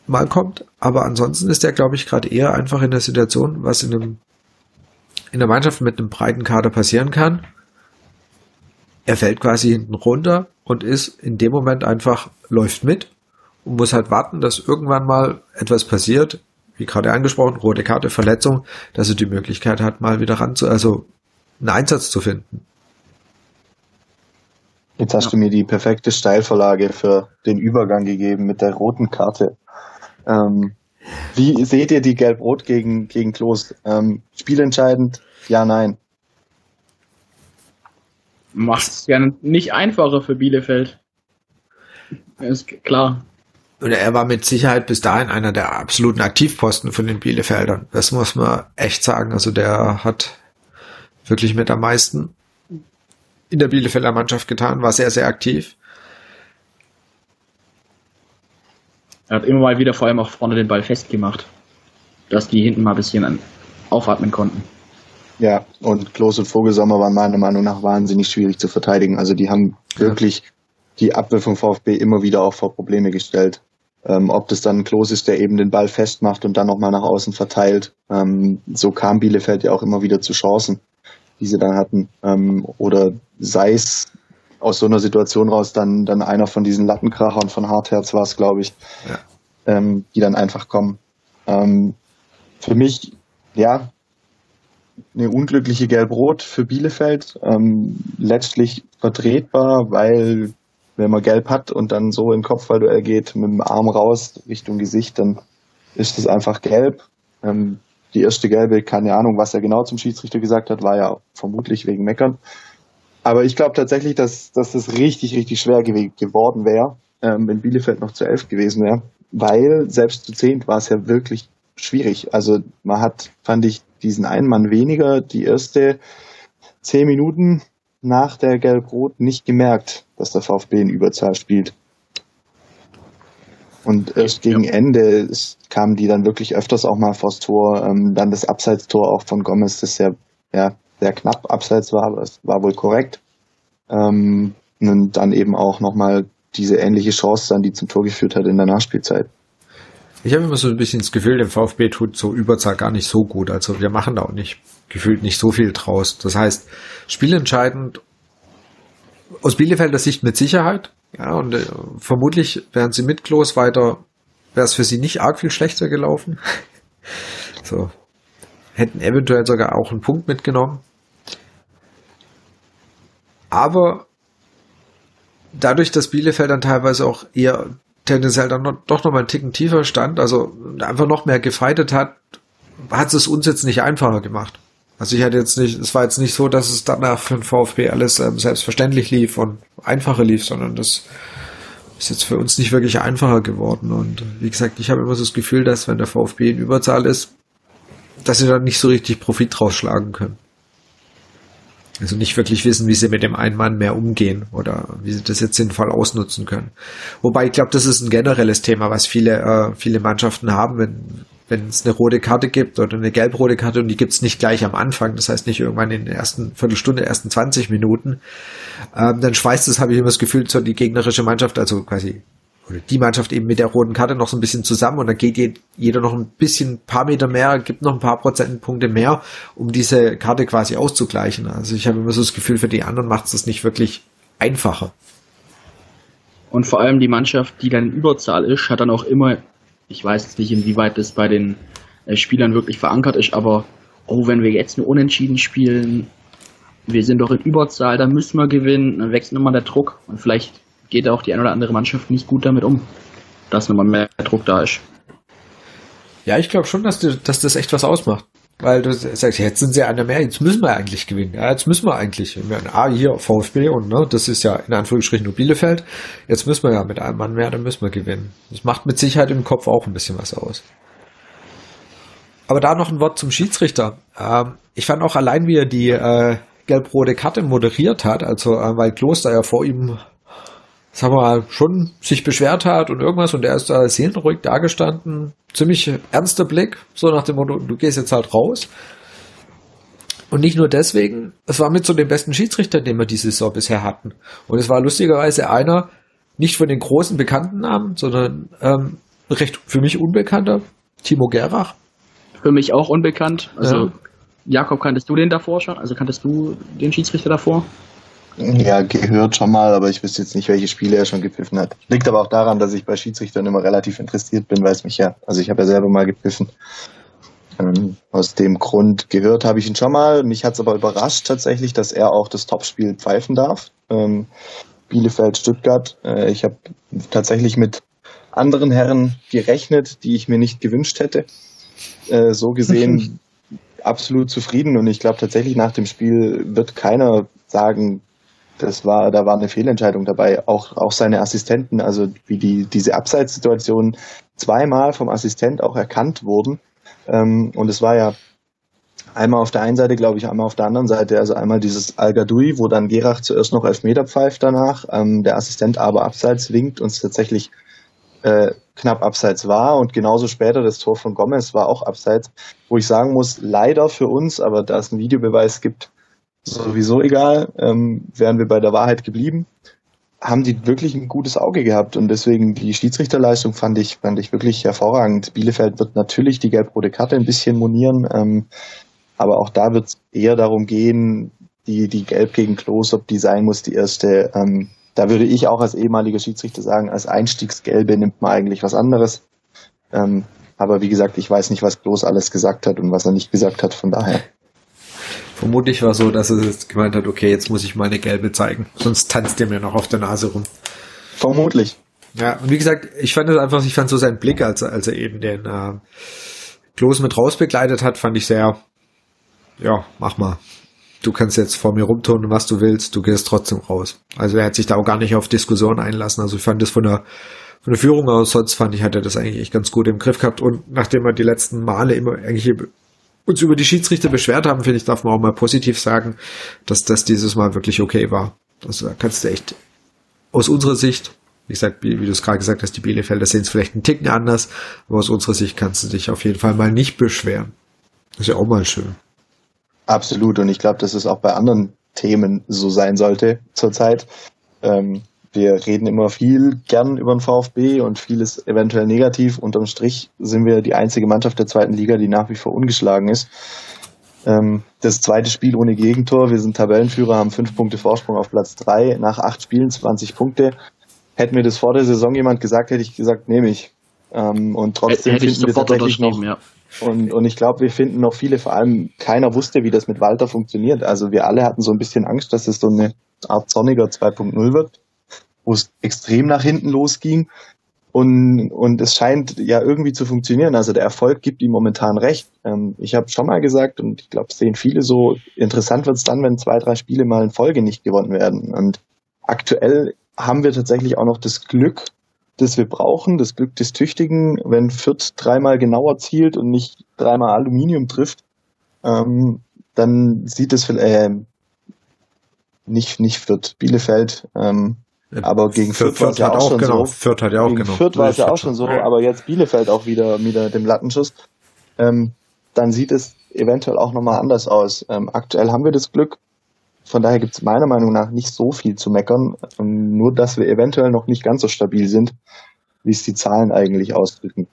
mal kommt. Aber ansonsten ist er, glaube ich, gerade eher einfach in der Situation, was in einem in der Mannschaft mit einem breiten Kader passieren kann. Er fällt quasi hinten runter und ist in dem Moment einfach läuft mit und muss halt warten, dass irgendwann mal etwas passiert, wie gerade angesprochen, rote Karte, Verletzung, dass er die Möglichkeit hat, mal wieder ran zu, also einen Einsatz zu finden. Jetzt hast ja. du mir die perfekte Steilvorlage für den Übergang gegeben mit der roten Karte. Ähm, wie seht ihr die Gelb-Rot gegen, gegen Klos? Ähm, spielentscheidend? Ja, nein. Macht es ja nicht einfacher für Bielefeld. Ist klar. Und er war mit Sicherheit bis dahin einer der absoluten Aktivposten von den Bielefeldern. Das muss man echt sagen. Also der hat wirklich mit am meisten in der Bielefelder Mannschaft getan, war sehr, sehr aktiv. Er hat immer mal wieder vor allem auch vorne den Ball festgemacht, dass die hinten mal ein bisschen aufatmen konnten. Ja, und Klos und Vogelsommer waren meiner Meinung nach wahnsinnig schwierig zu verteidigen. Also die haben ja. wirklich die Abwehr vom VfB immer wieder auch vor Probleme gestellt. Ähm, ob das dann Klos ist, der eben den Ball festmacht und dann nochmal nach außen verteilt. Ähm, so kam Bielefeld ja auch immer wieder zu Chancen die sie dann hatten. Ähm, oder es aus so einer Situation raus dann, dann einer von diesen Lattenkrachern von Hartherz war es, glaube ich, ja. ähm, die dann einfach kommen. Ähm, für mich, ja, eine unglückliche Gelb-Rot für Bielefeld. Ähm, letztlich vertretbar, weil wenn man Gelb hat und dann so im Kopfballduell geht, mit dem Arm raus Richtung Gesicht, dann ist es einfach gelb. Ähm, die erste gelbe, keine Ahnung, was er genau zum Schiedsrichter gesagt hat, war ja vermutlich wegen Meckern. Aber ich glaube tatsächlich, dass, dass das richtig, richtig schwer gew geworden wäre, ähm, wenn Bielefeld noch zu elf gewesen wäre. Weil selbst zu zehnt war es ja wirklich schwierig. Also man hat, fand ich, diesen einen Mann weniger die erste zehn Minuten nach der Gelb-Rot nicht gemerkt, dass der VfB in Überzahl spielt. Und erst gegen ja. Ende kamen die dann wirklich öfters auch mal vors Tor. Ähm, dann das Abseitstor auch von Gomez, das ja, ja sehr knapp abseits war, aber es war wohl korrekt. Ähm, und dann eben auch nochmal diese ähnliche Chance dann, die zum Tor geführt hat in der Nachspielzeit. Ich habe immer so ein bisschen das Gefühl, dem VfB tut so Überzahl gar nicht so gut. Also wir machen da auch nicht gefühlt nicht so viel draus. Das heißt, spielentscheidend aus Bielefelder Sicht mit Sicherheit. Ja, und äh, vermutlich wären sie mit Klos weiter, wäre es für sie nicht arg viel schlechter gelaufen. [laughs] so. Hätten eventuell sogar auch einen Punkt mitgenommen. Aber dadurch, dass Bielefeld dann teilweise auch eher tendenziell dann noch, doch noch mal einen Ticken tiefer stand, also einfach noch mehr gefeitet hat, hat es uns jetzt nicht einfacher gemacht. Also ich hatte jetzt nicht, es war jetzt nicht so, dass es danach für den VfB alles ähm, selbstverständlich lief und einfacher lief, sondern das ist jetzt für uns nicht wirklich einfacher geworden. Und wie gesagt, ich habe immer so das Gefühl, dass wenn der VfB in Überzahl ist, dass sie dann nicht so richtig Profit rausschlagen können. Also nicht wirklich wissen, wie sie mit dem einen Mann mehr umgehen oder wie sie das jetzt sinnvoll ausnutzen können. Wobei ich glaube, das ist ein generelles Thema, was viele, äh, viele Mannschaften haben, wenn, wenn es eine rote Karte gibt oder eine gelb-rote Karte und die gibt es nicht gleich am Anfang, das heißt nicht irgendwann in der ersten Viertelstunde, ersten 20 Minuten, ähm, dann schweißt es, habe ich immer das Gefühl, so die gegnerische Mannschaft, also quasi oder die Mannschaft eben mit der roten Karte noch so ein bisschen zusammen und dann geht jeder noch ein bisschen, paar Meter mehr, gibt noch ein paar Prozentpunkte mehr, um diese Karte quasi auszugleichen. Also ich habe immer so das Gefühl, für die anderen macht es das nicht wirklich einfacher. Und vor allem die Mannschaft, die dann in Überzahl ist, hat dann auch immer, ich weiß jetzt nicht, inwieweit das bei den äh, Spielern wirklich verankert ist, aber oh, wenn wir jetzt nur unentschieden spielen, wir sind doch in Überzahl, dann müssen wir gewinnen, dann wächst nochmal der Druck und vielleicht geht auch die eine oder andere Mannschaft nicht gut damit um, dass nochmal mehr Druck da ist. Ja, ich glaube schon, dass, du, dass das echt was ausmacht. Weil du sagst, jetzt sind sie einer mehr, jetzt müssen wir eigentlich gewinnen. Ja, jetzt müssen wir eigentlich. Ah, hier VfB und ne, das ist ja in Anführungsstrichen nur Bielefeld. Jetzt müssen wir ja mit einem Mann mehr, dann müssen wir gewinnen. Das macht mit Sicherheit im Kopf auch ein bisschen was aus. Aber da noch ein Wort zum Schiedsrichter. Ähm, ich fand auch allein, wie er die äh, gelb-rote Karte moderiert hat, also äh, weil Kloster ja vor ihm sagen wir mal, schon sich beschwert hat und irgendwas und er ist da seelenruhig dagestanden. Ziemlich ernster Blick, so nach dem Motto, du gehst jetzt halt raus. Und nicht nur deswegen, es war mit so dem besten Schiedsrichter, den wir diese Saison bisher hatten. Und es war lustigerweise einer, nicht von den großen bekannten Namen, sondern ähm, recht für mich unbekannter, Timo Gerach. Für mich auch unbekannt. Also ja. Jakob, kanntest du den davor schon? Also kanntest du den Schiedsrichter davor? Ja, gehört schon mal, aber ich wüsste jetzt nicht, welche Spiele er schon gepfiffen hat. Liegt aber auch daran, dass ich bei Schiedsrichtern immer relativ interessiert bin, weil es mich ja, also ich habe ja selber mal gepfiffen. Ähm, aus dem Grund gehört habe ich ihn schon mal. Mich hat es aber überrascht tatsächlich, dass er auch das Topspiel pfeifen darf. Ähm, Bielefeld-Stuttgart. Äh, ich habe tatsächlich mit anderen Herren gerechnet, die ich mir nicht gewünscht hätte. Äh, so gesehen [laughs] absolut zufrieden und ich glaube tatsächlich nach dem Spiel wird keiner sagen, das war, da war eine Fehlentscheidung dabei. Auch, auch seine Assistenten, also wie die, diese Abseitssituation zweimal vom Assistent auch erkannt wurden. Ähm, und es war ja einmal auf der einen Seite, glaube ich, einmal auf der anderen Seite. Also einmal dieses al wo dann Gerach zuerst noch Elfmeter pfeift danach, ähm, der Assistent aber abseits winkt und es tatsächlich äh, knapp abseits war. Und genauso später das Tor von Gomez war auch abseits, wo ich sagen muss, leider für uns, aber da es einen Videobeweis gibt, sowieso egal, ähm, wären wir bei der Wahrheit geblieben, haben die wirklich ein gutes Auge gehabt und deswegen die Schiedsrichterleistung fand ich, fand ich wirklich hervorragend. Bielefeld wird natürlich die gelb-rote Karte ein bisschen monieren, ähm, aber auch da wird es eher darum gehen, die, die Gelb gegen Klos, ob die sein muss, die erste. Ähm, da würde ich auch als ehemaliger Schiedsrichter sagen, als Einstiegsgelbe nimmt man eigentlich was anderes. Ähm, aber wie gesagt, ich weiß nicht, was Klos alles gesagt hat und was er nicht gesagt hat, von daher. Vermutlich war so, dass er jetzt gemeint hat, okay, jetzt muss ich meine gelbe zeigen. Sonst tanzt er mir noch auf der Nase rum. Vermutlich. Ja, und wie gesagt, ich fand es einfach, ich fand so seinen Blick, als, als er eben den äh, Klos mit raus begleitet hat, fand ich sehr, ja, mach mal. Du kannst jetzt vor mir rumturnen, was du willst, du gehst trotzdem raus. Also er hat sich da auch gar nicht auf Diskussion einlassen. Also ich fand das von der von der Führung aus, sonst fand ich, hat er das eigentlich echt ganz gut im Griff gehabt. Und nachdem er die letzten Male immer eigentlich uns über die Schiedsrichter beschwert haben, finde ich, darf man auch mal positiv sagen, dass das dieses Mal wirklich okay war. Also da kannst du echt aus unserer Sicht, wie gesagt, wie, wie du es gerade gesagt hast, die Bielefelder sehen es vielleicht einen Ticken anders, aber aus unserer Sicht kannst du dich auf jeden Fall mal nicht beschweren. Das ist ja auch mal schön. Absolut, und ich glaube, dass es auch bei anderen Themen so sein sollte zurzeit. Ähm, wir reden immer viel gern über den VfB und vieles eventuell negativ. Unterm Strich sind wir die einzige Mannschaft der zweiten Liga, die nach wie vor ungeschlagen ist. Ähm, das zweite Spiel ohne Gegentor. Wir sind Tabellenführer, haben fünf Punkte Vorsprung auf Platz drei. Nach acht Spielen 20 Punkte. Hätte mir das vor der Saison jemand gesagt, hätte ich gesagt, nehme ich. Ähm, und trotzdem hätte finden wir tatsächlich noch. Ja. Und, und ich glaube, wir finden noch viele, vor allem keiner wusste, wie das mit Walter funktioniert. Also wir alle hatten so ein bisschen Angst, dass es so eine Art Sonniger 2.0 wird. Wo es extrem nach hinten losging. Und, und es scheint ja irgendwie zu funktionieren. Also der Erfolg gibt ihm momentan recht. Ähm, ich habe schon mal gesagt, und ich glaube, es sehen viele so, interessant wird es dann, wenn zwei, drei Spiele mal in Folge nicht gewonnen werden. Und aktuell haben wir tatsächlich auch noch das Glück, das wir brauchen, das Glück des Tüchtigen, wenn Fürth dreimal genauer zielt und nicht dreimal Aluminium trifft, ähm, dann sieht es äh, nicht, nicht Fürth, Bielefeld, ähm, aber gegen Fürth, Fürth war es ja auch, schon genau. so. Fürth hat ja auch gegen genau. Fürth war es ja auch schon so, aber jetzt Bielefeld auch wieder mit dem Lattenschuss. Ähm, dann sieht es eventuell auch nochmal anders aus. Ähm, aktuell haben wir das Glück, von daher gibt es meiner Meinung nach nicht so viel zu meckern, ähm, nur dass wir eventuell noch nicht ganz so stabil sind, wie es die Zahlen eigentlich ausdrücken.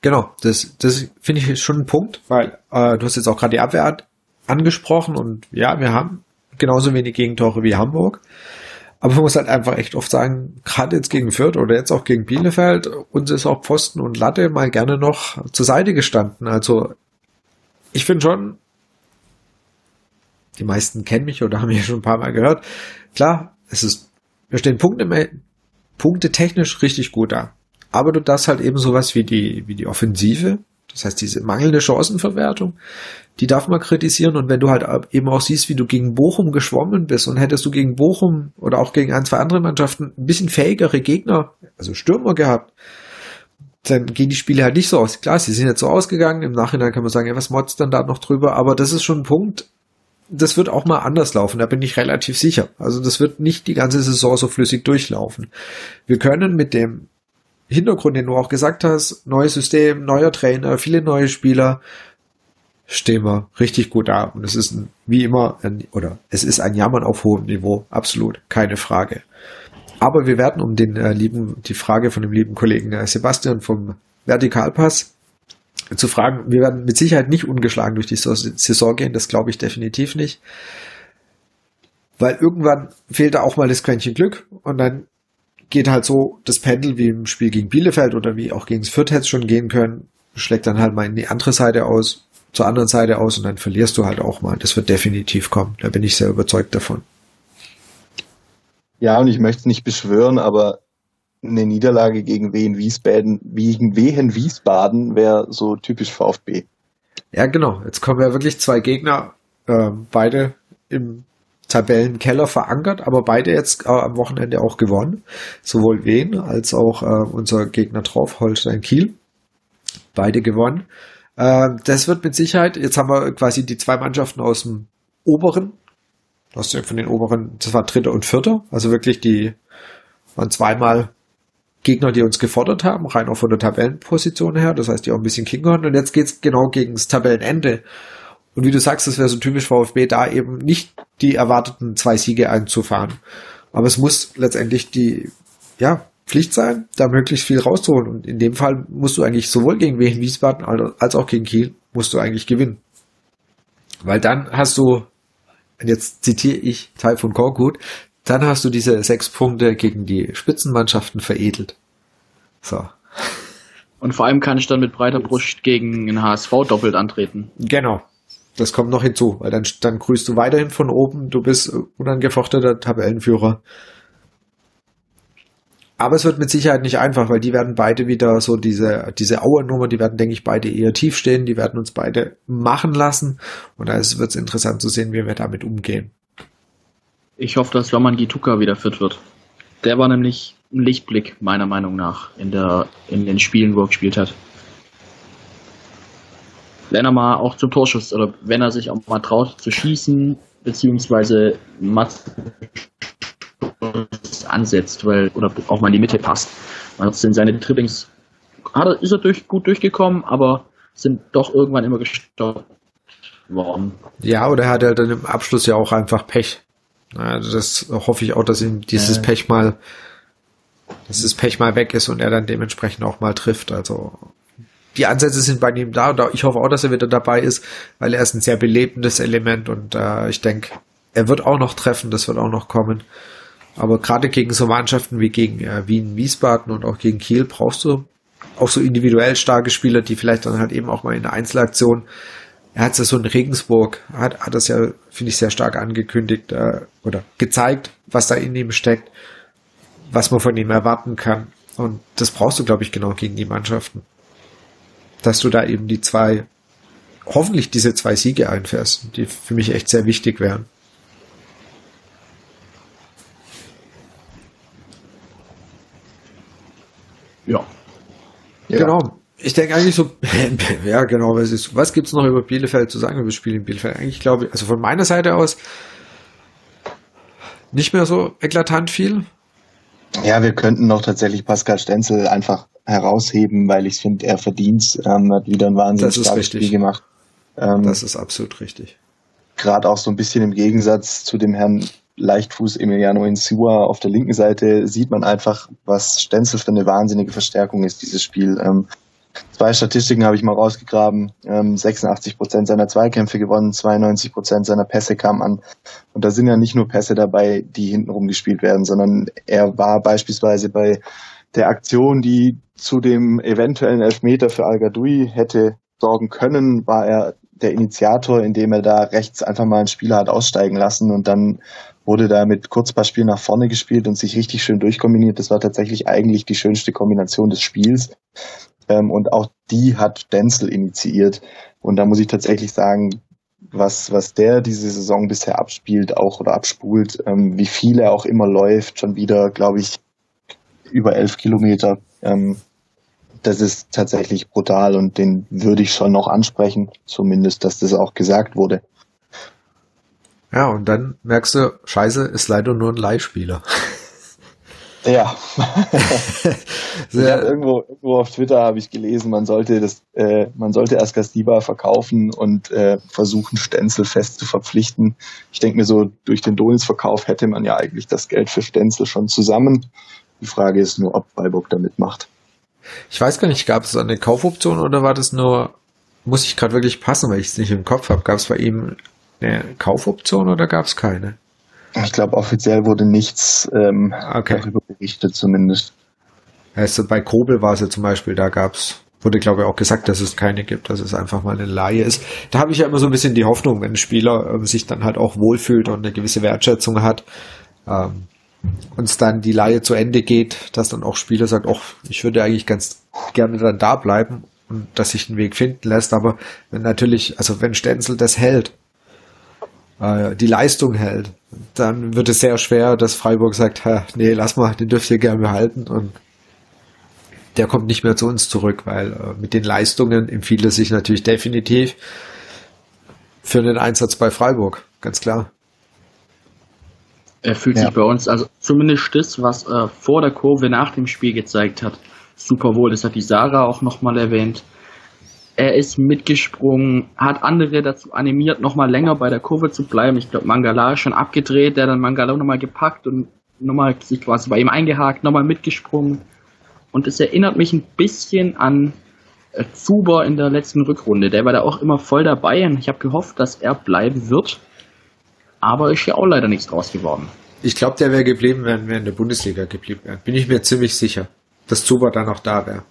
Genau, das, das finde ich schon ein Punkt, weil äh, du hast jetzt auch gerade die Abwehr angesprochen und ja, wir haben genauso wenig Gegentore wie Hamburg. Aber man muss halt einfach echt oft sagen, gerade jetzt gegen Fürth oder jetzt auch gegen Bielefeld, uns ist auch Pfosten und Latte mal gerne noch zur Seite gestanden. Also ich finde schon, die meisten kennen mich oder haben mich schon ein paar Mal gehört. Klar, es ist, wir stehen Punkte, Punkte technisch richtig gut da. Aber du darfst halt eben sowas wie die, wie die Offensive, das heißt diese mangelnde Chancenverwertung, die darf man kritisieren. Und wenn du halt eben auch siehst, wie du gegen Bochum geschwommen bist und hättest du gegen Bochum oder auch gegen ein, zwei andere Mannschaften ein bisschen fähigere Gegner, also Stürmer gehabt, dann gehen die Spiele halt nicht so aus. Klar, sie sind jetzt so ausgegangen. Im Nachhinein kann man sagen, ja, was motzt dann da noch drüber? Aber das ist schon ein Punkt. Das wird auch mal anders laufen, da bin ich relativ sicher. Also das wird nicht die ganze Saison so flüssig durchlaufen. Wir können mit dem Hintergrund, den du auch gesagt hast, neues System, neuer Trainer, viele neue Spieler, stehen wir richtig gut da. Und es ist ein, wie immer, ein, oder es ist ein Jammern auf hohem Niveau, absolut, keine Frage. Aber wir werden um den äh, lieben, die Frage von dem lieben Kollegen äh, Sebastian vom Vertikalpass zu fragen, wir werden mit Sicherheit nicht ungeschlagen durch die Saison gehen, das glaube ich definitiv nicht. Weil irgendwann fehlt da auch mal das Quäntchen Glück und dann geht halt so das Pendel wie im Spiel gegen Bielefeld oder wie auch gegen Fürth hätte schon gehen können, schlägt dann halt mal in die andere Seite aus, zur anderen Seite aus und dann verlierst du halt auch mal. Das wird definitiv kommen. Da bin ich sehr überzeugt davon. Ja, und ich möchte es nicht beschwören, aber eine Niederlage gegen Wehen Wiesbaden, gegen Wehen Wiesbaden wäre so typisch VfB. Ja, genau. Jetzt kommen ja wirklich zwei Gegner, äh, beide im Tabellenkeller verankert, aber beide jetzt äh, am Wochenende auch gewonnen. Sowohl Wien als auch äh, unser Gegner drauf, Holstein Kiel. Beide gewonnen. Äh, das wird mit Sicherheit, jetzt haben wir quasi die zwei Mannschaften aus dem oberen, hast du von den oberen, das war dritter und vierter, also wirklich die waren zweimal Gegner, die uns gefordert haben, rein auch von der Tabellenposition her, das heißt, die auch ein bisschen King und jetzt geht's genau gegen das Tabellenende. Und wie du sagst, das wäre so typisch VfB, da eben nicht die erwarteten zwei Siege einzufahren. Aber es muss letztendlich die, ja, Pflicht sein, da möglichst viel rauszuholen. Und in dem Fall musst du eigentlich sowohl gegen Wien Wiesbaden als auch gegen Kiel musst du eigentlich gewinnen. Weil dann hast du, und jetzt zitiere ich Taifun Korkut, dann hast du diese sechs Punkte gegen die Spitzenmannschaften veredelt. So. Und vor allem kann ich dann mit breiter Brust gegen den HSV doppelt antreten. Genau. Das kommt noch hinzu, weil dann, dann grüßt du weiterhin von oben, du bist unangefochteter Tabellenführer. Aber es wird mit Sicherheit nicht einfach, weil die werden beide wieder so diese, diese Auernummer, die werden, denke ich, beide eher tief stehen, die werden uns beide machen lassen. Und da wird es interessant zu sehen, wie wir damit umgehen. Ich hoffe, dass Roman Gituka wieder fit wird. Der war nämlich ein Lichtblick, meiner Meinung nach, in, der, in den Spielen, wo er gespielt hat wenn er mal auch zum Torschuss oder wenn er sich auch mal traut zu schießen, beziehungsweise ansetzt, weil oder auch mal in die Mitte passt. Man sind seine Dribblings hat er, ist er durch, gut durchgekommen, aber sind doch irgendwann immer gestoppt worden. Ja, oder er hat er dann im Abschluss ja auch einfach Pech. Also das hoffe ich auch, dass ihm dieses äh. Pech mal, dass das Pech mal weg ist und er dann dementsprechend auch mal trifft. Also die Ansätze sind bei ihm da und ich hoffe auch, dass er wieder dabei ist, weil er ist ein sehr belebendes Element und äh, ich denke, er wird auch noch treffen, das wird auch noch kommen. Aber gerade gegen so Mannschaften wie gegen äh, Wien, Wiesbaden und auch gegen Kiel brauchst du auch so individuell starke Spieler, die vielleicht dann halt eben auch mal in der Einzelaktion er hat es ja so in Regensburg, hat, hat das ja, finde ich, sehr stark angekündigt äh, oder gezeigt, was da in ihm steckt was man von ihm erwarten kann. Und das brauchst du, glaube ich, genau gegen die Mannschaften. Dass du da eben die zwei, hoffentlich diese zwei Siege einfährst, die für mich echt sehr wichtig wären. Ja. Genau. Ich denke eigentlich so, [laughs] ja genau, was ist, was gibt's noch über Bielefeld zu sagen über das Spiel in Bielefeld? Eigentlich glaube ich, also von meiner Seite aus nicht mehr so eklatant viel. Ja, wir könnten noch tatsächlich Pascal Stenzel einfach herausheben, weil ich finde, er verdient, ähm, hat wieder ein wahnsinnig starkes Spiel gemacht. Ähm, das ist absolut richtig. Gerade auch so ein bisschen im Gegensatz zu dem Herrn Leichtfuß Emiliano Insua auf der linken Seite sieht man einfach, was Stenzel für eine wahnsinnige Verstärkung ist, dieses Spiel. Ähm, zwei Statistiken habe ich mal rausgegraben. Ähm, 86 Prozent seiner Zweikämpfe gewonnen, 92 Prozent seiner Pässe kamen an. Und da sind ja nicht nur Pässe dabei, die hintenrum gespielt werden, sondern er war beispielsweise bei der Aktion, die zu dem eventuellen Elfmeter für Al hätte sorgen können, war er der Initiator, indem er da rechts einfach mal einen Spieler hat aussteigen lassen und dann wurde da mit Kurzpassspiel nach vorne gespielt und sich richtig schön durchkombiniert. Das war tatsächlich eigentlich die schönste Kombination des Spiels. Ähm, und auch die hat Denzel initiiert. Und da muss ich tatsächlich sagen, was, was der diese Saison bisher abspielt, auch oder abspult, ähm, wie viel er auch immer läuft, schon wieder, glaube ich, über elf Kilometer. Ähm, das ist tatsächlich brutal und den würde ich schon noch ansprechen, zumindest, dass das auch gesagt wurde. Ja, und dann merkst du, scheiße, ist leider nur ein Leihspieler. [laughs] Ja. [laughs] irgendwo, irgendwo auf Twitter habe ich gelesen, man sollte das, äh, man sollte erst Gastiba verkaufen und äh, versuchen, Stenzel fest zu verpflichten. Ich denke mir so, durch den Donis-Verkauf hätte man ja eigentlich das Geld für Stenzel schon zusammen. Die Frage ist nur, ob Freiburg damit macht. Ich weiß gar nicht, gab es eine Kaufoption oder war das nur, muss ich gerade wirklich passen, weil ich es nicht im Kopf habe, gab es bei ihm eine Kaufoption oder gab es keine? Ich glaube, offiziell wurde nichts ähm, okay. darüber berichtet, zumindest. Also bei Kobel war es ja zum Beispiel, da gab's, wurde glaube ich auch gesagt, dass es keine gibt, dass es einfach mal eine Laie ist. Da habe ich ja immer so ein bisschen die Hoffnung, wenn ein Spieler ähm, sich dann halt auch wohlfühlt und eine gewisse Wertschätzung hat, ähm, uns dann die Laie zu Ende geht, dass dann auch Spieler sagt, ach, ich würde eigentlich ganz gerne dann da bleiben und dass sich einen Weg finden lässt. Aber wenn natürlich, also wenn Stenzel das hält, äh, die Leistung hält, dann wird es sehr schwer, dass Freiburg sagt, nee, lass mal, den dürft ihr gerne behalten und der kommt nicht mehr zu uns zurück, weil äh, mit den Leistungen empfiehlt er sich natürlich definitiv für einen Einsatz bei Freiburg, ganz klar. Er fühlt ja. sich bei uns, also zumindest das, was er vor der Kurve nach dem Spiel gezeigt hat, super wohl. Das hat die Sarah auch nochmal erwähnt. Er ist mitgesprungen, hat andere dazu animiert, nochmal länger bei der Kurve zu bleiben. Ich glaube, Mangala ist schon abgedreht, der dann Mangala nochmal gepackt und nochmal sich quasi bei ihm eingehakt, nochmal mitgesprungen. Und es erinnert mich ein bisschen an äh, Zuber in der letzten Rückrunde. Der war da auch immer voll dabei und ich habe gehofft, dass er bleiben wird. Aber ist ja auch leider nichts draus geworden. Ich glaube, der wäre geblieben, wenn wir in der Bundesliga geblieben wären. Bin ich mir ziemlich sicher, dass Zuber dann auch da wäre.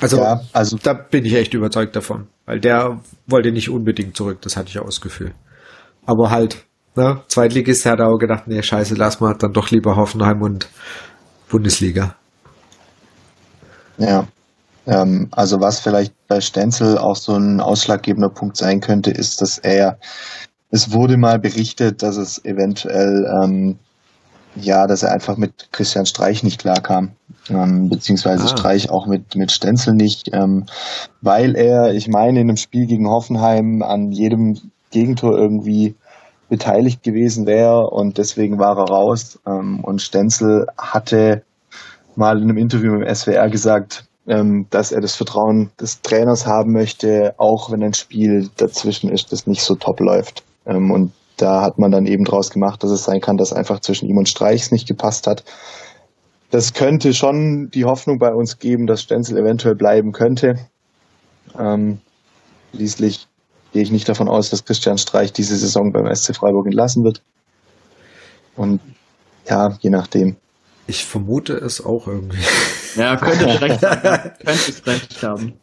Also, ja, also da bin ich echt überzeugt davon, weil der wollte nicht unbedingt zurück, das hatte ich auch das Gefühl. Aber halt, ne, Zweitligist hat auch gedacht, nee, scheiße, lass mal dann doch lieber Hoffenheim und Bundesliga. Ja. Ähm, also was vielleicht bei Stenzel auch so ein ausschlaggebender Punkt sein könnte, ist, dass er, es wurde mal berichtet, dass es eventuell, ähm, ja, dass er einfach mit Christian Streich nicht klarkam, ähm, beziehungsweise ah. Streich auch mit, mit Stenzel nicht, ähm, weil er, ich meine, in einem Spiel gegen Hoffenheim an jedem Gegentor irgendwie beteiligt gewesen wäre und deswegen war er raus. Ähm, und Stenzel hatte mal in einem Interview im SWR gesagt, ähm, dass er das Vertrauen des Trainers haben möchte, auch wenn ein Spiel dazwischen ist, das nicht so top läuft. Ähm, und da hat man dann eben draus gemacht, dass es sein kann, dass einfach zwischen ihm und Streichs nicht gepasst hat. Das könnte schon die Hoffnung bei uns geben, dass Stenzel eventuell bleiben könnte. Ähm, schließlich gehe ich nicht davon aus, dass Christian Streich diese Saison beim SC Freiburg entlassen wird. Und ja, je nachdem. Ich vermute es auch irgendwie. Ja, könnte [laughs] ich recht haben. könnte es recht haben.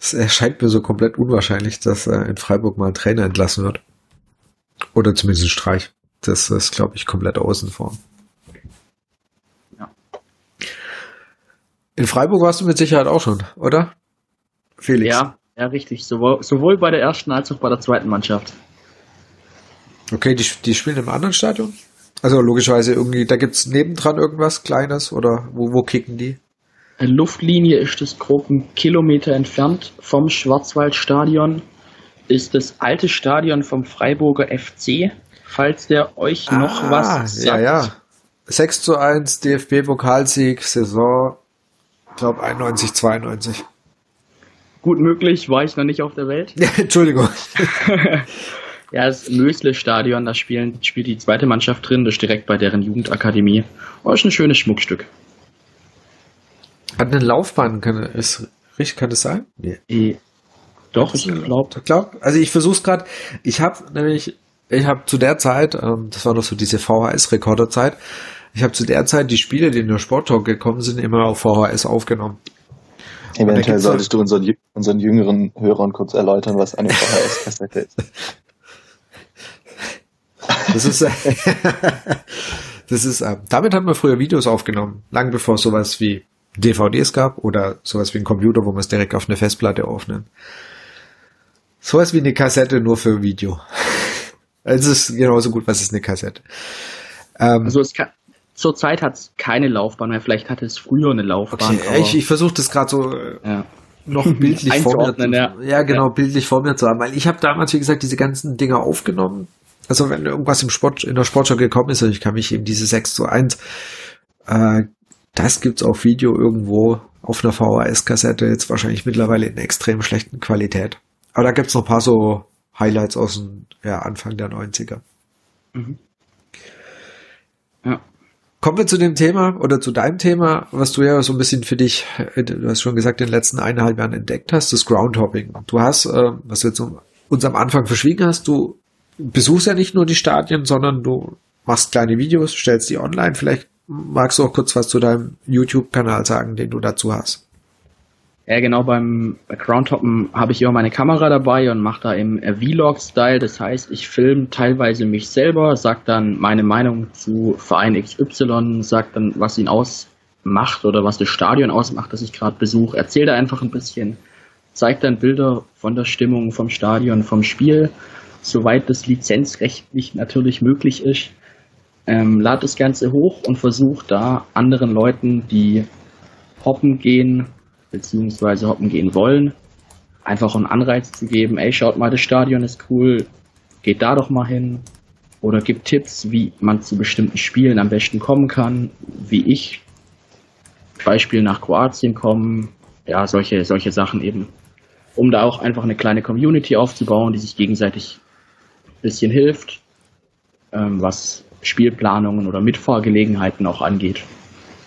Es erscheint mir so komplett unwahrscheinlich, dass in Freiburg mal ein Trainer entlassen wird. Oder zumindest ein Streich. Das ist, glaube ich, komplett außen vor. Ja. In Freiburg warst du mit Sicherheit auch schon, oder? Felix. Ja, ja, richtig. Sowohl, sowohl bei der ersten als auch bei der zweiten Mannschaft. Okay, die, die spielen im anderen Stadion? Also logischerweise irgendwie, da gibt's nebendran irgendwas Kleines oder wo, wo kicken die? Luftlinie ist das grob einen Kilometer entfernt vom Schwarzwaldstadion. Ist das alte Stadion vom Freiburger FC, falls der euch ah, noch was sagt. Ja, ja. 6 zu 1 DFB-Pokalsieg, Saison, ich glaube 91, 92. Gut möglich, war ich noch nicht auf der Welt. [laughs] Entschuldigung. [laughs] ja, das Mösle-Stadion, da spielen, spielt die zweite Mannschaft drin, das ist direkt bei deren Jugendakademie. Oh, ist ein schönes Schmuckstück. Hat eine Laufbahn, kann, ist, richtig, kann das sein? Nee. Doch, ich glaube. Glaub, also ich versuch's gerade. Ich habe nämlich, ich habe zu der Zeit, ähm, das war noch so diese VHS-Rekorderzeit, ich habe zu der Zeit die Spiele, die in der Sporttalk gekommen sind, immer auf VHS aufgenommen. Eventuell solltest du unseren, unseren jüngeren Hörern kurz erläutern, was eine VHS-Kassette ist. [laughs] Das ist, [laughs] das ist, äh, damit haben wir früher Videos aufgenommen, lang bevor sowas wie DVDs gab oder sowas wie ein Computer, wo man es direkt auf eine Festplatte aufnimmt. Sowas wie eine Kassette nur für Video. Es ist genauso gut, was ist eine Kassette. Ähm, also es kann, zurzeit hat es keine Laufbahn mehr, vielleicht hatte es früher eine Laufbahn. Okay, ich, ich versuche das gerade so äh, ja. noch [laughs] bildlich vor mir zu, ja. ja, genau, ja. bildlich vor mir zu haben, weil ich habe damals, wie gesagt, diese ganzen Dinge aufgenommen. Also wenn irgendwas im Sport, in der Sportschau gekommen ist, und ich kann mich eben diese 6 zu 1 äh, das gibt's auf Video irgendwo auf einer VHS-Kassette, jetzt wahrscheinlich mittlerweile in extrem schlechten Qualität. Aber da gibt's noch ein paar so Highlights aus dem ja, Anfang der 90er. Mhm. Ja. Kommen wir zu dem Thema oder zu deinem Thema, was du ja so ein bisschen für dich, du hast schon gesagt, in den letzten eineinhalb Jahren entdeckt hast, das Groundhopping. Du hast, äh, was du jetzt uns am Anfang verschwiegen hast, du besuchst ja nicht nur die Stadien, sondern du machst kleine Videos, stellst die online. Vielleicht magst du auch kurz was zu deinem YouTube-Kanal sagen, den du dazu hast? Ja, genau, beim Groundhoppen habe ich immer meine Kamera dabei und mache da im Vlog-Style. Das heißt, ich filme teilweise mich selber, sage dann meine Meinung zu Verein XY, sage dann, was ihn ausmacht oder was das Stadion ausmacht, das ich gerade besuche. Erzähle da einfach ein bisschen, zeige dann Bilder von der Stimmung, vom Stadion, vom Spiel, soweit das lizenzrechtlich natürlich möglich ist ähm, lad das Ganze hoch und versucht da anderen Leuten, die hoppen gehen, beziehungsweise hoppen gehen wollen, einfach einen Anreiz zu geben, ey, schaut mal, das Stadion ist cool, geht da doch mal hin. Oder gibt Tipps, wie man zu bestimmten Spielen am besten kommen kann, wie ich Beispiel nach Kroatien kommen, ja, solche, solche Sachen eben. Um da auch einfach eine kleine Community aufzubauen, die sich gegenseitig ein bisschen hilft, ähm, was Spielplanungen oder Mitfahrgelegenheiten auch angeht.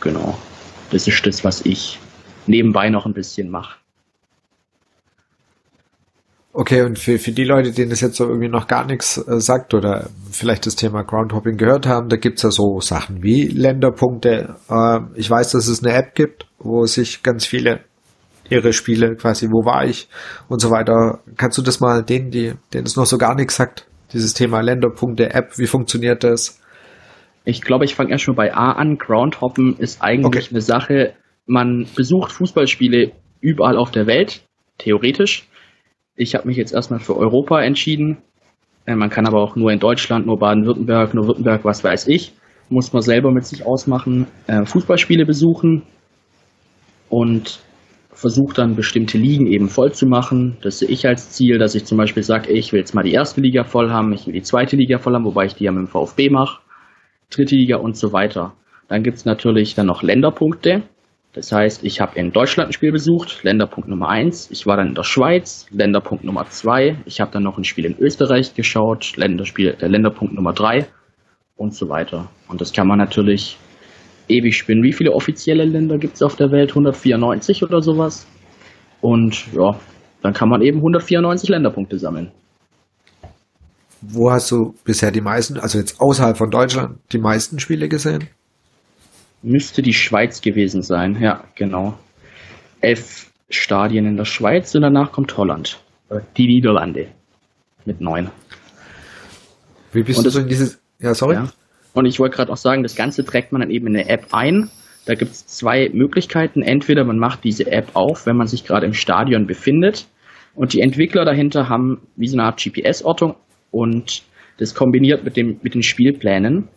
Genau. Das ist das, was ich nebenbei noch ein bisschen mache. Okay, und für, für die Leute, denen das jetzt so irgendwie noch gar nichts äh, sagt oder vielleicht das Thema Groundhopping gehört haben, da gibt's ja so Sachen wie Länderpunkte. Äh, ich weiß, dass es eine App gibt, wo sich ganz viele ihre Spiele quasi, wo war ich und so weiter. Kannst du das mal denen, die, denen es noch so gar nichts sagt, dieses Thema Länderpunkte, App, wie funktioniert das? Ich glaube, ich fange erst schon bei A an. Groundhoppen ist eigentlich okay. eine Sache, man besucht Fußballspiele überall auf der Welt, theoretisch. Ich habe mich jetzt erstmal für Europa entschieden. Äh, man kann aber auch nur in Deutschland, nur Baden-Württemberg, nur Württemberg, was weiß ich. Muss man selber mit sich ausmachen, äh, Fußballspiele besuchen und versucht dann bestimmte Ligen eben voll zu machen. Das sehe ich als Ziel, dass ich zum Beispiel sage, ich will jetzt mal die erste Liga voll haben, ich will die zweite Liga voll haben, wobei ich die ja mit dem VfB mache dritte Liga und so weiter. Dann gibt's natürlich dann noch Länderpunkte. Das heißt, ich habe in Deutschland ein Spiel besucht, Länderpunkt Nummer eins. Ich war dann in der Schweiz, Länderpunkt Nummer zwei. Ich habe dann noch ein Spiel in Österreich geschaut, Länderspiel, äh, Länderpunkt Nummer drei und so weiter. Und das kann man natürlich ewig spinnen. Wie viele offizielle Länder gibt's auf der Welt? 194 oder sowas. Und ja, dann kann man eben 194 Länderpunkte sammeln. Wo hast du bisher die meisten, also jetzt außerhalb von Deutschland, die meisten Spiele gesehen? Müsste die Schweiz gewesen sein, ja, genau. Elf Stadien in der Schweiz und danach kommt Holland. Die Niederlande mit neun. Wie bist und du so in dieses, Ja, sorry. Ja. Und ich wollte gerade auch sagen, das Ganze trägt man dann eben in eine App ein. Da gibt es zwei Möglichkeiten. Entweder man macht diese App auf, wenn man sich gerade im Stadion befindet. Und die Entwickler dahinter haben wie so eine Art GPS-Ortung und das kombiniert mit, dem, mit den Spielplänen.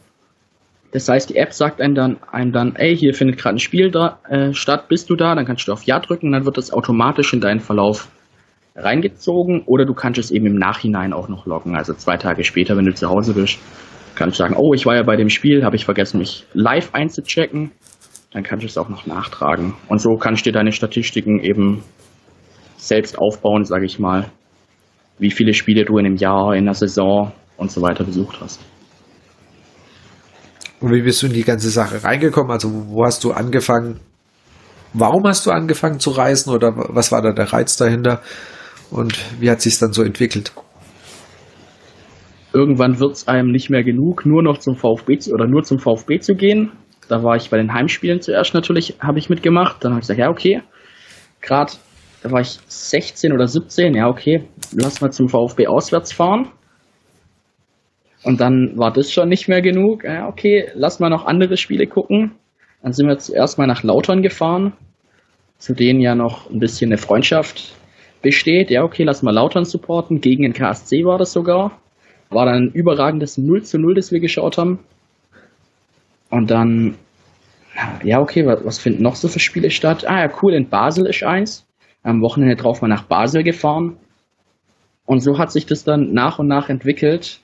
Das heißt, die App sagt einem dann, einem dann ey, hier findet gerade ein Spiel da, äh, statt, bist du da? Dann kannst du auf Ja drücken dann wird das automatisch in deinen Verlauf reingezogen oder du kannst es eben im Nachhinein auch noch loggen. Also zwei Tage später, wenn du zu Hause bist, kannst du sagen, oh, ich war ja bei dem Spiel, habe ich vergessen, mich live einzuchecken. Dann kannst du es auch noch nachtragen. Und so kannst du dir deine Statistiken eben selbst aufbauen, sage ich mal, wie viele Spiele du in einem Jahr, in einer Saison und so weiter besucht hast. Und wie bist du in die ganze Sache reingekommen? Also wo hast du angefangen? Warum hast du angefangen zu reisen oder was war da der Reiz dahinter? Und wie hat sich dann so entwickelt? Irgendwann wird es einem nicht mehr genug, nur noch zum VfB zu, oder nur zum VfB zu gehen. Da war ich bei den Heimspielen zuerst natürlich, habe ich mitgemacht. Dann habe ich gesagt, ja, okay. Gerade, da war ich 16 oder 17, ja, okay, lass mal zum VfB auswärts fahren. Und dann war das schon nicht mehr genug. Ja, okay, lass mal noch andere Spiele gucken. Dann sind wir zuerst mal nach Lautern gefahren, zu denen ja noch ein bisschen eine Freundschaft besteht. Ja, okay, lass mal Lautern supporten. Gegen den KSC war das sogar. War dann ein überragendes 0 zu 0, das wir geschaut haben. Und dann, ja, okay, was, was finden noch so für Spiele statt? Ah ja, cool, in Basel ist eins. Am Wochenende drauf mal nach Basel gefahren. Und so hat sich das dann nach und nach entwickelt.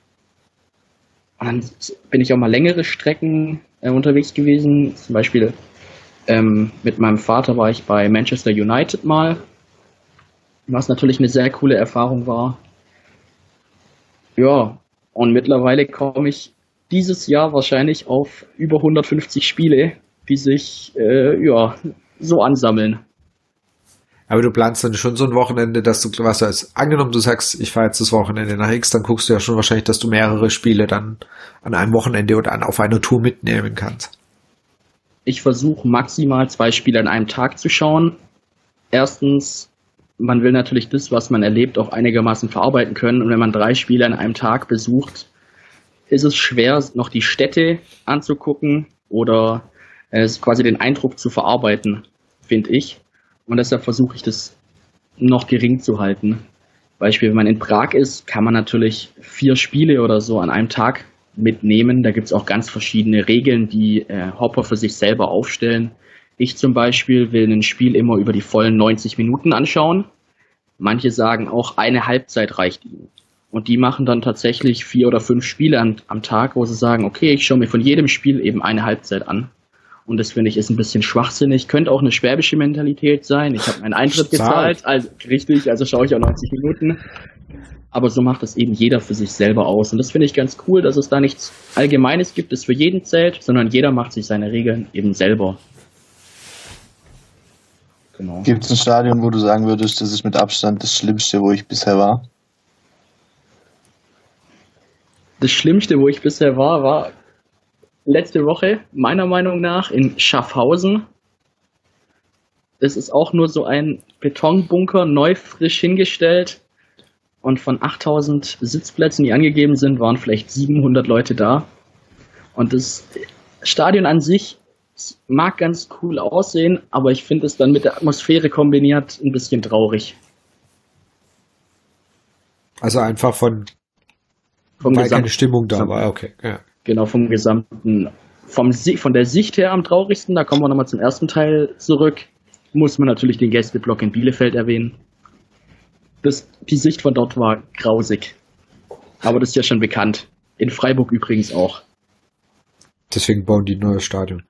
Und dann bin ich auch mal längere Strecken äh, unterwegs gewesen. Zum Beispiel ähm, mit meinem Vater war ich bei Manchester United mal, was natürlich eine sehr coole Erfahrung war. Ja, und mittlerweile komme ich dieses Jahr wahrscheinlich auf über 150 Spiele, die sich äh, ja so ansammeln. Aber du planst dann schon so ein Wochenende, dass du, was heißt, angenommen, du sagst, ich fahre jetzt das Wochenende nach X, dann guckst du ja schon wahrscheinlich, dass du mehrere Spiele dann an einem Wochenende oder an, auf einer Tour mitnehmen kannst. Ich versuche maximal zwei Spiele an einem Tag zu schauen. Erstens, man will natürlich das, was man erlebt, auch einigermaßen verarbeiten können. Und wenn man drei Spiele an einem Tag besucht, ist es schwer, noch die Städte anzugucken oder es quasi den Eindruck zu verarbeiten, finde ich. Und deshalb versuche ich das noch gering zu halten. Beispiel, wenn man in Prag ist, kann man natürlich vier Spiele oder so an einem Tag mitnehmen. Da gibt es auch ganz verschiedene Regeln, die äh, Hopper für sich selber aufstellen. Ich zum Beispiel will ein Spiel immer über die vollen 90 Minuten anschauen. Manche sagen auch, eine Halbzeit reicht ihnen. Und die machen dann tatsächlich vier oder fünf Spiele am, am Tag, wo sie sagen, okay, ich schaue mir von jedem Spiel eben eine Halbzeit an. Und das finde ich ist ein bisschen schwachsinnig. Könnte auch eine schwäbische Mentalität sein. Ich habe meinen Eintritt gezahlt, also richtig, also schaue ich auch 90 Minuten. Aber so macht das eben jeder für sich selber aus. Und das finde ich ganz cool, dass es da nichts Allgemeines gibt, das für jeden zählt, sondern jeder macht sich seine Regeln eben selber. Genau. Gibt es ein Stadion, wo du sagen würdest, das ist mit Abstand das Schlimmste, wo ich bisher war? Das Schlimmste, wo ich bisher war, war letzte Woche, meiner Meinung nach, in Schaffhausen. Es ist auch nur so ein Betonbunker, neu frisch hingestellt. Und von 8000 Sitzplätzen, die angegeben sind, waren vielleicht 700 Leute da. Und das Stadion an sich mag ganz cool aussehen, aber ich finde es dann mit der Atmosphäre kombiniert ein bisschen traurig. Also einfach von, von weil keine Stimmung da war, okay. Ja. Genau, vom gesamten, vom, von der Sicht her am traurigsten, da kommen wir nochmal zum ersten Teil zurück, muss man natürlich den Gästeblock in Bielefeld erwähnen. Das, die Sicht von dort war grausig. Aber das ist ja schon bekannt. In Freiburg übrigens auch. Deswegen bauen die ein neues Stadion.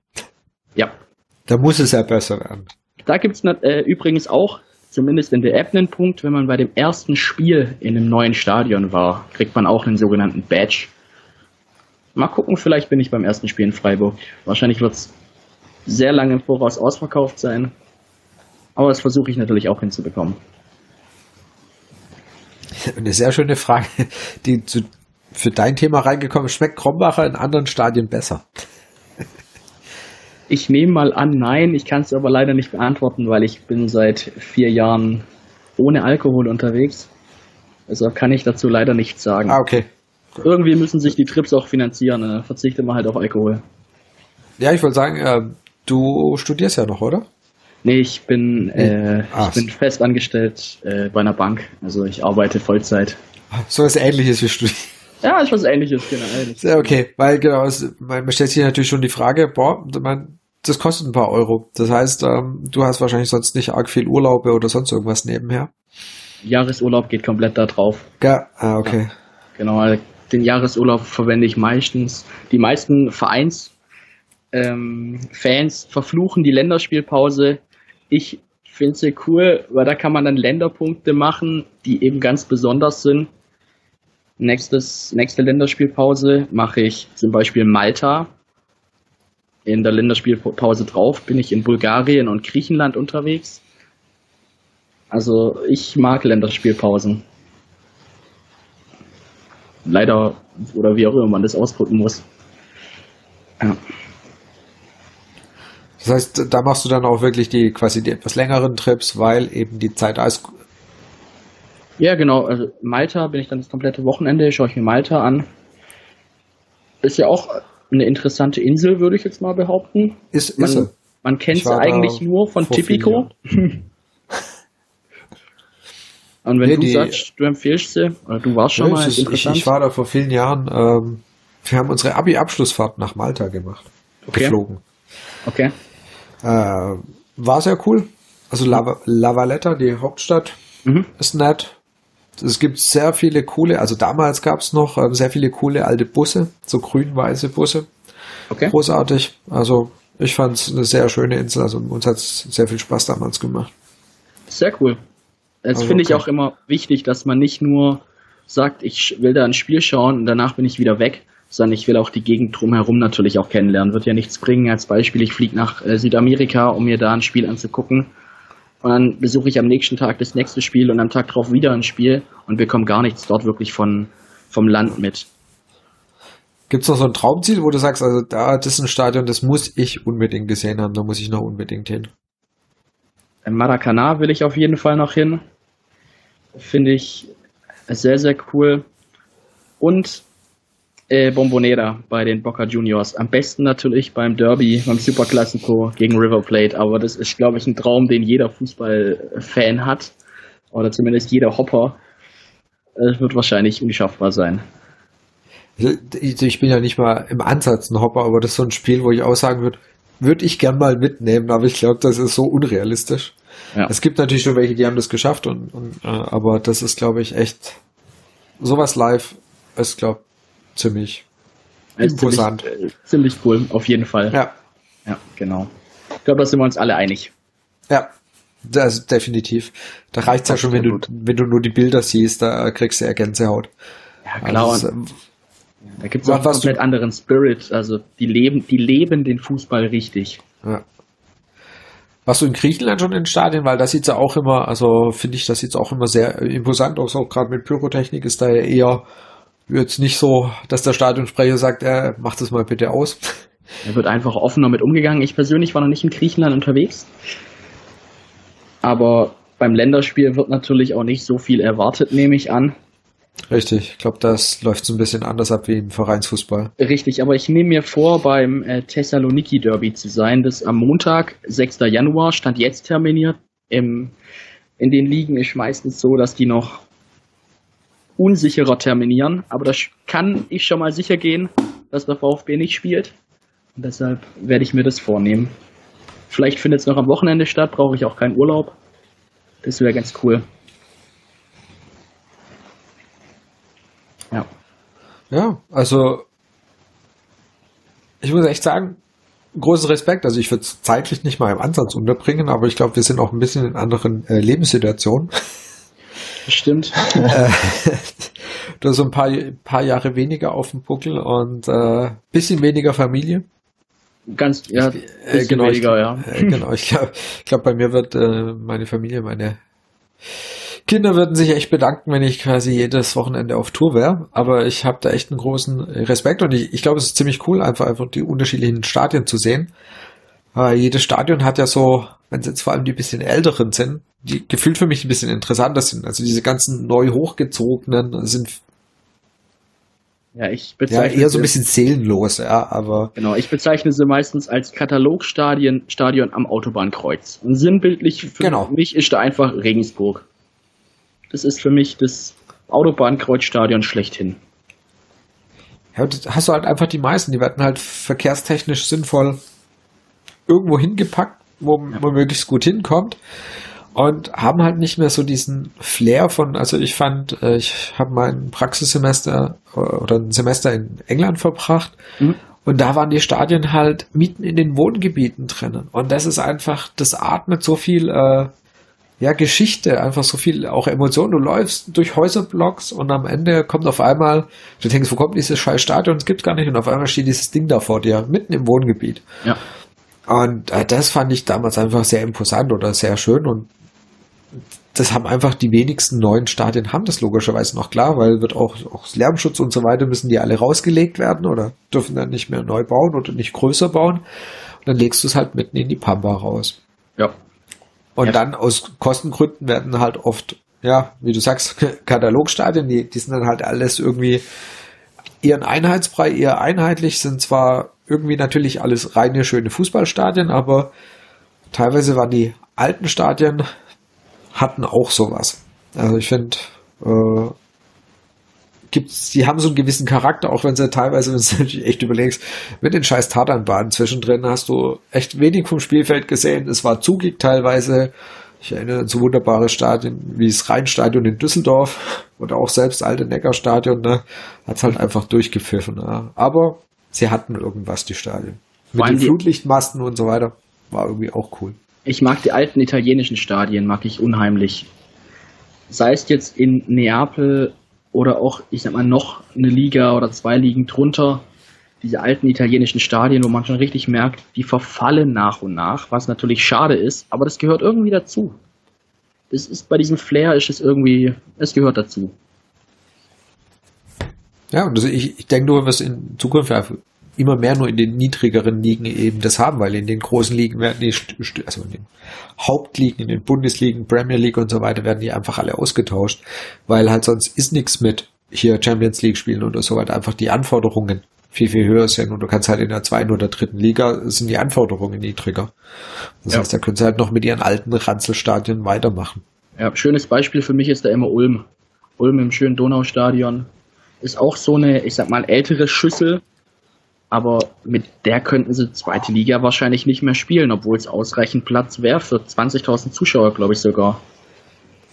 Ja. Da muss es ja besser werden. Da gibt es äh, übrigens auch, zumindest in der App, einen Punkt, wenn man bei dem ersten Spiel in einem neuen Stadion war, kriegt man auch einen sogenannten Badge. Mal gucken, vielleicht bin ich beim ersten Spiel in Freiburg. Wahrscheinlich wird es sehr lange im Voraus ausverkauft sein. Aber das versuche ich natürlich auch hinzubekommen. Eine sehr schöne Frage, die zu, für dein Thema reingekommen ist. Schmeckt Krombacher in anderen Stadien besser? Ich nehme mal an, nein. Ich kann es aber leider nicht beantworten, weil ich bin seit vier Jahren ohne Alkohol unterwegs. Also kann ich dazu leider nichts sagen. Ah, okay. Irgendwie müssen sich die Trips auch finanzieren. Dann verzichtet man halt auf Alkohol. Ja, ich wollte sagen, äh, du studierst ja noch, oder? Nee, ich bin, äh, ich bin fest angestellt äh, bei einer Bank. Also ich arbeite Vollzeit. So was ähnliches wie Studieren. [laughs] Ja, ist was ähnliches, genau. Ähnliches. Okay, weil genau, es, man stellt sich natürlich schon die Frage, boah, man, das kostet ein paar Euro. Das heißt, ähm, du hast wahrscheinlich sonst nicht arg viel Urlaube oder sonst irgendwas nebenher. Jahresurlaub geht komplett da drauf. Ja, ah, okay. Ja, genau, den Jahresurlaub verwende ich meistens. Die meisten Vereins ähm, Fans verfluchen die Länderspielpause. Ich finde sie cool, weil da kann man dann Länderpunkte machen, die eben ganz besonders sind. Nächstes, nächste Länderspielpause mache ich zum Beispiel Malta. In der Länderspielpause drauf bin ich in Bulgarien und Griechenland unterwegs. Also ich mag Länderspielpausen. Leider, oder wie auch immer man das ausdrücken muss. Ja. Das heißt, da machst du dann auch wirklich die quasi die etwas längeren Trips, weil eben die Zeit ist. Ja, genau. Also Malta bin ich dann das komplette Wochenende, schaue ich mir Malta an. Ist ja auch eine interessante Insel, würde ich jetzt mal behaupten. Ist, ist man, man kennt sie eigentlich nur von Tipico. [laughs] Und wenn nee, du die, sagst, du empfiehlst sie, oder du warst schon mal, ist ich, ich, war da vor vielen Jahren, ähm, wir haben unsere Abi-Abschlussfahrt nach Malta gemacht. Okay. Geflogen. Okay. Äh, war sehr cool. Also La, La Valletta, die Hauptstadt, mhm. ist nett. Es gibt sehr viele coole, also damals gab es noch äh, sehr viele coole alte Busse, so grün-weiße Busse. Okay. Großartig. Also ich fand es eine sehr schöne Insel. Also uns hat es sehr viel Spaß damals gemacht. Sehr cool. Das also, finde ich okay. auch immer wichtig, dass man nicht nur sagt, ich will da ein Spiel schauen und danach bin ich wieder weg, sondern ich will auch die Gegend drumherum natürlich auch kennenlernen. Wird ja nichts bringen. Als Beispiel, ich fliege nach äh, Südamerika, um mir da ein Spiel anzugucken. Und dann besuche ich am nächsten Tag das nächste Spiel und am Tag darauf wieder ein Spiel und bekomme gar nichts dort wirklich von, vom Land mit. Gibt es noch so ein Traumziel, wo du sagst, also da, das ist ein Stadion, das muss ich unbedingt gesehen haben, da muss ich noch unbedingt hin? In Maracanã will ich auf jeden Fall noch hin. Finde ich sehr, sehr cool. Und äh, Bombonera bei den Boca Juniors. Am besten natürlich beim Derby, beim Superclásico gegen River Plate. Aber das ist, glaube ich, ein Traum, den jeder Fußballfan hat. Oder zumindest jeder Hopper. Es wird wahrscheinlich unschaffbar sein. Ich bin ja nicht mal im Ansatz ein Hopper, aber das ist so ein Spiel, wo ich auch sagen würde, würde ich gern mal mitnehmen, aber ich glaube, das ist so unrealistisch. Ja. Es gibt natürlich schon welche, die haben das geschafft, und, und äh, aber das ist, glaube ich, echt sowas live ist, glaube ziemlich imposant. Ziemlich, äh, ziemlich cool, auf jeden Fall. Ja. Ja, genau. Ich glaube, da sind wir uns alle einig. Ja, das definitiv. Da reicht es ja schon, wenn du, wenn du nur die Bilder siehst, da kriegst du ja Gänsehaut. Ja, genau. Also, da gibt es auch einen komplett anderen Spirit. Also die leben, die leben den Fußball richtig. Ja. Warst du in Griechenland schon in Stadien? Weil da sieht ja auch immer, also finde ich, das sieht auch immer sehr imposant aus. Auch gerade mit Pyrotechnik ist da ja eher jetzt nicht so, dass der Stadionsprecher sagt, er äh, macht das mal bitte aus. [laughs] Er wird einfach offener mit umgegangen. Ich persönlich war noch nicht in Griechenland unterwegs. Aber beim Länderspiel wird natürlich auch nicht so viel erwartet, nehme ich an. Richtig, ich glaube, das läuft so ein bisschen anders ab wie im Vereinsfußball. Richtig, aber ich nehme mir vor, beim äh, Thessaloniki Derby zu sein, das am Montag, 6. Januar, stand jetzt terminiert. Im, in den Ligen ist meistens so, dass die noch unsicherer terminieren, aber das kann ich schon mal sicher gehen, dass der VfB nicht spielt. Und deshalb werde ich mir das vornehmen. Vielleicht findet es noch am Wochenende statt, brauche ich auch keinen Urlaub. Das wäre ganz cool. Ja, also ich muss echt sagen, großen Respekt. Also ich würde es zeitlich nicht mal im Ansatz unterbringen, aber ich glaube, wir sind auch ein bisschen in anderen äh, Lebenssituationen. Stimmt. Äh, du hast so ein paar, paar Jahre weniger auf dem Buckel und äh, bisschen weniger Familie. Ganz, ja, äh, genau, weniger, ich, ja. Äh, genau, ich glaube, ich glaub, bei mir wird äh, meine Familie, meine Kinder würden sich echt bedanken, wenn ich quasi jedes Wochenende auf Tour wäre. Aber ich habe da echt einen großen Respekt und ich, ich glaube, es ist ziemlich cool, einfach einfach die unterschiedlichen Stadien zu sehen. Aber jedes Stadion hat ja so, wenn es jetzt vor allem die bisschen älteren sind, die gefühlt für mich ein bisschen interessanter sind. Also diese ganzen neu hochgezogenen sind Ja, ich bezeichne ja, eher so ein bisschen seelenlos, ja, aber. Genau, ich bezeichne sie meistens als Katalogstadion Stadion am Autobahnkreuz. Und sinnbildlich für genau. mich ist da einfach Regensburg. Das ist für mich das Autobahnkreuzstadion schlechthin. Ja, hast du halt einfach die meisten, die werden halt verkehrstechnisch sinnvoll irgendwo hingepackt, wo ja. man möglichst gut hinkommt und haben halt nicht mehr so diesen Flair von, also ich fand, äh, ich habe mein Praxissemester äh, oder ein Semester in England verbracht mhm. und da waren die Stadien halt mitten in den Wohngebieten drinnen und das ist einfach, das atmet so viel äh, ja, Geschichte, einfach so viel auch Emotionen. Du läufst durch Häuserblocks und am Ende kommt auf einmal, du denkst, wo kommt dieses scheiß Stadion? Es gibt's gar nicht und auf einmal steht dieses Ding da vor dir, mitten im Wohngebiet. Ja. Und äh, das fand ich damals einfach sehr imposant oder sehr schön und das haben einfach die wenigsten neuen Stadien haben das logischerweise noch klar, weil wird auch, auch Lärmschutz und so weiter müssen die alle rausgelegt werden oder dürfen dann nicht mehr neu bauen oder nicht größer bauen. Und dann legst du es halt mitten in die Pampa raus. Ja. Und ja. dann aus Kostengründen werden halt oft, ja, wie du sagst, Katalogstadien, die, die sind dann halt alles irgendwie ihren Einheitsbrei eher einheitlich, sind zwar irgendwie natürlich alles reine schöne Fußballstadien, aber teilweise waren die alten Stadien hatten auch sowas. Also ich finde, äh, gibt's, die haben so einen gewissen Charakter, auch wenn sie teilweise, [laughs] wenn du natürlich echt überlegst, mit den scheiß Tatanbahnen zwischendrin hast du echt wenig vom Spielfeld gesehen. Es war zugig teilweise. Ich erinnere an so wunderbare Stadien wie das Rheinstadion in Düsseldorf oder auch selbst alte Neckarstadion, ne, hat's halt einfach durchgepfiffen. Ja. Aber sie hatten irgendwas, die Stadien. Mit den Flutlichtmasten und so weiter. War irgendwie auch cool. Ich mag die alten italienischen Stadien, mag ich unheimlich. Sei es jetzt in Neapel oder auch, ich sag mal, noch eine Liga oder zwei Ligen drunter. Diese alten italienischen Stadien, wo man schon richtig merkt, die verfallen nach und nach, was natürlich schade ist, aber das gehört irgendwie dazu. Das ist bei diesem Flair ist es irgendwie, es gehört dazu. Ja, ich, ich denke nur, was in Zukunft immer mehr nur in den niedrigeren Ligen eben das haben, weil in den großen Ligen werden die, also in den Hauptligen, in den Bundesligen, Premier League und so weiter, werden die einfach alle ausgetauscht, weil halt sonst ist nichts mit hier Champions League spielen oder so weiter, einfach die Anforderungen viel, viel höher sind und du kannst halt in der zweiten oder dritten Liga sind die Anforderungen niedriger. Das ja. heißt, da können sie halt noch mit ihren alten Ranzelstadien weitermachen. Ja, schönes Beispiel für mich ist da immer Ulm. Ulm im schönen Donaustadion ist auch so eine, ich sag mal, ältere Schüssel, aber mit der könnten sie zweite Liga wahrscheinlich nicht mehr spielen, obwohl es ausreichend Platz wäre für 20.000 Zuschauer, glaube ich sogar.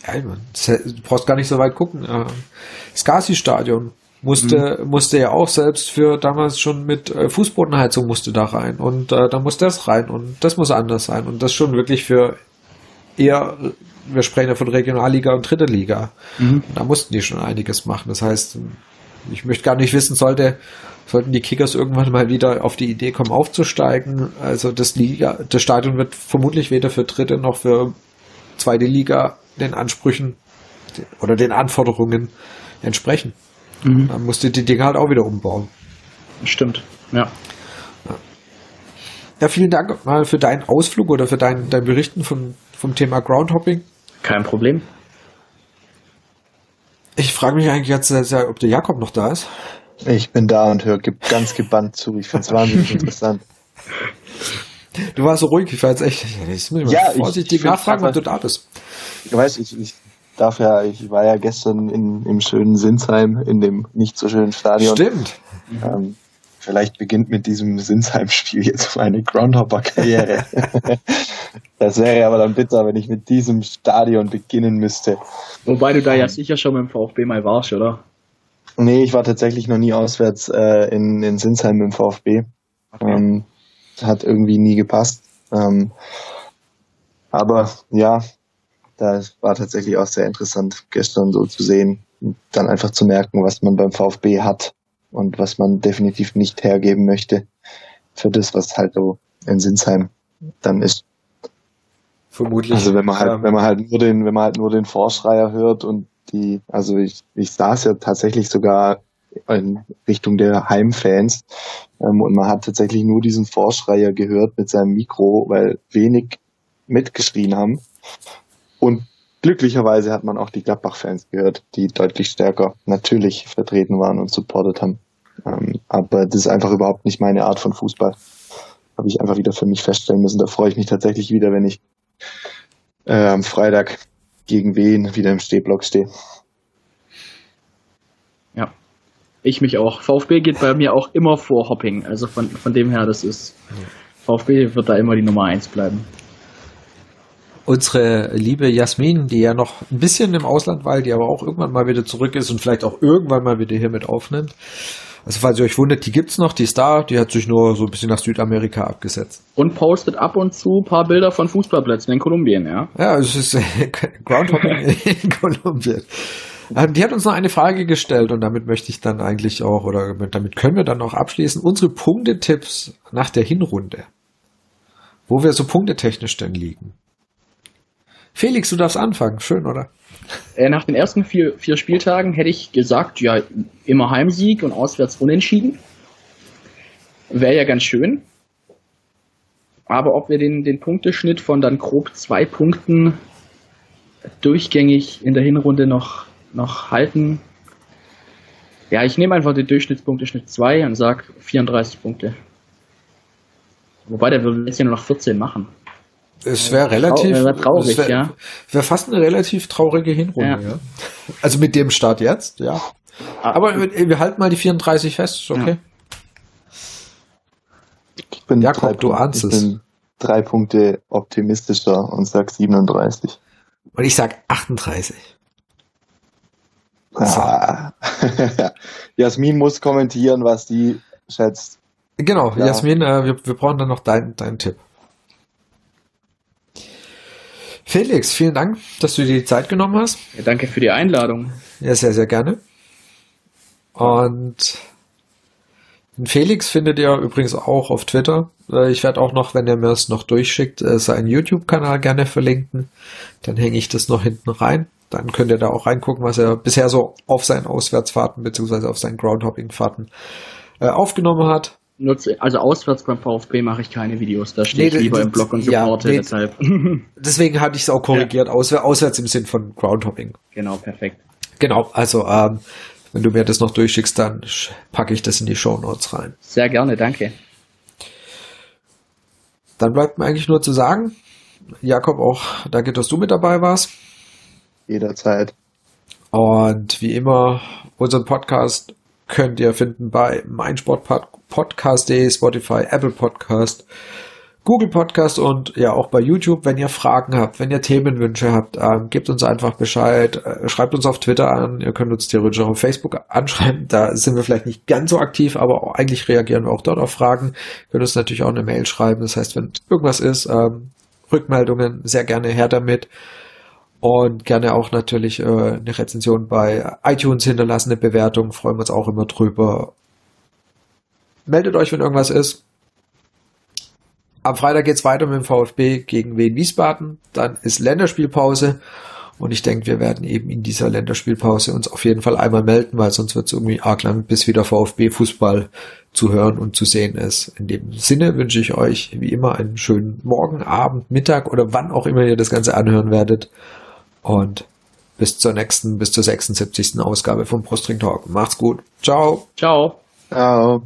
Ja, du brauchst gar nicht so weit gucken. Äh, Skasi-Stadion musste, mhm. musste ja auch selbst für damals schon mit äh, Fußbodenheizung musste da rein und äh, da muss das rein und das muss anders sein und das schon wirklich für eher, wir sprechen ja von Regionalliga und Dritte Liga. Mhm. Da mussten die schon einiges machen. Das heißt, ich möchte gar nicht wissen, sollte sollten die Kickers irgendwann mal wieder auf die Idee kommen, aufzusteigen. Also das Liga, das Stadion wird vermutlich weder für dritte noch für zweite Liga den Ansprüchen oder den Anforderungen entsprechen. Mhm. Dann musst du die Dinge halt auch wieder umbauen. Stimmt, ja. Ja, vielen Dank mal für deinen Ausflug oder für dein, dein Berichten vom, vom Thema Groundhopping. Kein Problem. Ich frage mich eigentlich jetzt, ob der Jakob noch da ist. Ich bin da und höre ganz gebannt zu. Ich finde es wahnsinnig [laughs] interessant. Du warst so ruhig, ich war jetzt echt, ich muss ja, vorsichtig ich, ich nachfragen, ob du da bist. Ich weiß, ich, ich darf ja, ich war ja gestern in, im schönen Sinsheim, in dem nicht so schönen Stadion. Stimmt. Ähm, vielleicht beginnt mit diesem Sinsheim-Spiel jetzt meine Groundhopper-Karriere. [laughs] das wäre aber dann bitter, wenn ich mit diesem Stadion beginnen müsste. Wobei du da ja sicher schon dem VfB mal warst, oder? Nee, ich war tatsächlich noch nie auswärts äh, in, in Sinsheim im VfB. Okay. Ähm, hat irgendwie nie gepasst. Ähm, aber ja, da war tatsächlich auch sehr interessant, gestern so zu sehen, dann einfach zu merken, was man beim VfB hat und was man definitiv nicht hergeben möchte für das, was halt so in Sinsheim dann ist. Vermutlich. Also wenn man halt, wenn man halt nur den, wenn man halt nur den Vorschreier hört und die, also ich, ich saß ja tatsächlich sogar in Richtung der Heimfans ähm, und man hat tatsächlich nur diesen Vorschreier gehört mit seinem Mikro, weil wenig mitgeschrien haben. Und glücklicherweise hat man auch die Gladbach-Fans gehört, die deutlich stärker natürlich vertreten waren und supportet haben. Ähm, aber das ist einfach überhaupt nicht meine Art von Fußball. Habe ich einfach wieder für mich feststellen müssen. Da freue ich mich tatsächlich wieder, wenn ich äh, am Freitag gegen wen wieder im Stehblock stehe. Ja, ich mich auch. VfB geht bei mir auch immer vor Hopping. Also von, von dem her, das ist. VfB wird da immer die Nummer eins bleiben. Unsere liebe Jasmin, die ja noch ein bisschen im Ausland war, die aber auch irgendwann mal wieder zurück ist und vielleicht auch irgendwann mal wieder hier mit aufnimmt. Also falls ihr euch wundert, die gibt's noch, die ist da, die hat sich nur so ein bisschen nach Südamerika abgesetzt. Und postet ab und zu ein paar Bilder von Fußballplätzen in Kolumbien, ja? Ja, es ist äh, [laughs] Groundhopping in Kolumbien. Ähm, die hat uns noch eine Frage gestellt und damit möchte ich dann eigentlich auch, oder damit können wir dann auch abschließen, unsere Punktetipps nach der Hinrunde. Wo wir so punktetechnisch denn liegen. Felix, du darfst anfangen. Schön, oder? Äh, nach den ersten vier, vier Spieltagen hätte ich gesagt, ja, immer Heimsieg und auswärts unentschieden. Wäre ja ganz schön. Aber ob wir den, den Punkteschnitt von dann grob zwei Punkten durchgängig in der Hinrunde noch, noch halten. Ja, ich nehme einfach den Durchschnittspunkteschnitt 2 und sage 34 Punkte. Wobei der würde jetzt ja nur noch 14 machen. Es wäre relativ wär traurig, wär, ja. Wäre fast eine relativ traurige Hinrunde, ja. ja. Also mit dem Start jetzt, ja. Ah. Aber wir, wir halten mal die 34 fest, ist okay. Ich bin Jakob, drei, du ahnst ich es. bin drei Punkte optimistischer und sag 37. Und ich sag 38. Ah. [laughs] Jasmin muss kommentieren, was die schätzt. Genau, Ja. Jasmin, äh, wir, wir brauchen dann noch deinen deinen Tipp. Felix, vielen Dank, dass du dir die Zeit genommen hast. Ja, danke für die Einladung. Ja, sehr, sehr gerne. Und den Felix findet ihr übrigens auch auf Twitter. Äh, Ich werde auch noch, wenn er mir es noch durchschickt, äh, seinen YouTube-Kanal gerne verlinken. Dann hänge ich das noch hinten rein. Dann könnt ihr da auch reingucken, was er bisher so auf seinen Auswärtsfahrten beziehungsweise auf seinen Groundhopping-Fahrten äh, aufgenommen hat. Nutze, also auswärts beim VfB mache ich keine Videos. Da Nee, stehe ich das- lieber im Blog und ja, supporte, nee. deshalb. [laughs] Deswegen hatte ich es auch korrigiert, auswär auswärts im Sinn von Groundhopping. genau, perfekt. Genau, also ähm, wenn du mir das noch durchschickst, dann packe ich das in die Show Notes rein. Sehr gerne, danke. Dann bleibt mir eigentlich nur zu sagen, Jakob, auch danke, dass du mit dabei warst. Jederzeit. Und wie immer, unseren Podcast könnt ihr finden bei meinsportpodcast.de, Spotify, Apple Podcast, Google Podcast und ja auch bei YouTube. Wenn ihr Fragen habt, wenn ihr Themenwünsche habt, ähm, gebt uns einfach Bescheid, äh, schreibt uns auf Twitter an, ihr könnt uns theoretisch auch auf Facebook anschreiben. Da sind wir vielleicht nicht ganz so aktiv, aber eigentlich reagieren wir auch dort auf Fragen. Ihr könnt uns natürlich auch eine Mail schreiben. Das heißt, wenn irgendwas ist, ähm, Rückmeldungen sehr gerne her damit. Und gerne auch natürlich äh, eine Rezension bei iTunes hinterlassen, eine Bewertung, freuen wir uns auch immer drüber. Meldet euch, wenn irgendwas ist. Am Freitag geht's weiter mit dem VfB gegen Wien Wiesbaden. Dann ist Länderspielpause. Und ich denke, wir werden eben in dieser Länderspielpause uns auf jeden Fall einmal melden, weil sonst wird es irgendwie arg lang, bis wieder VfB-Fußball zu hören und zu sehen ist. In dem Sinne wünsche ich euch wie immer einen schönen Morgen, Abend, Mittag oder wann auch immer ihr das Ganze anhören werdet. Und bis zur nächsten, bis zur 76. Ausgabe vom Brustring Talk. Macht's gut. Ciao. Ciao. Ciao.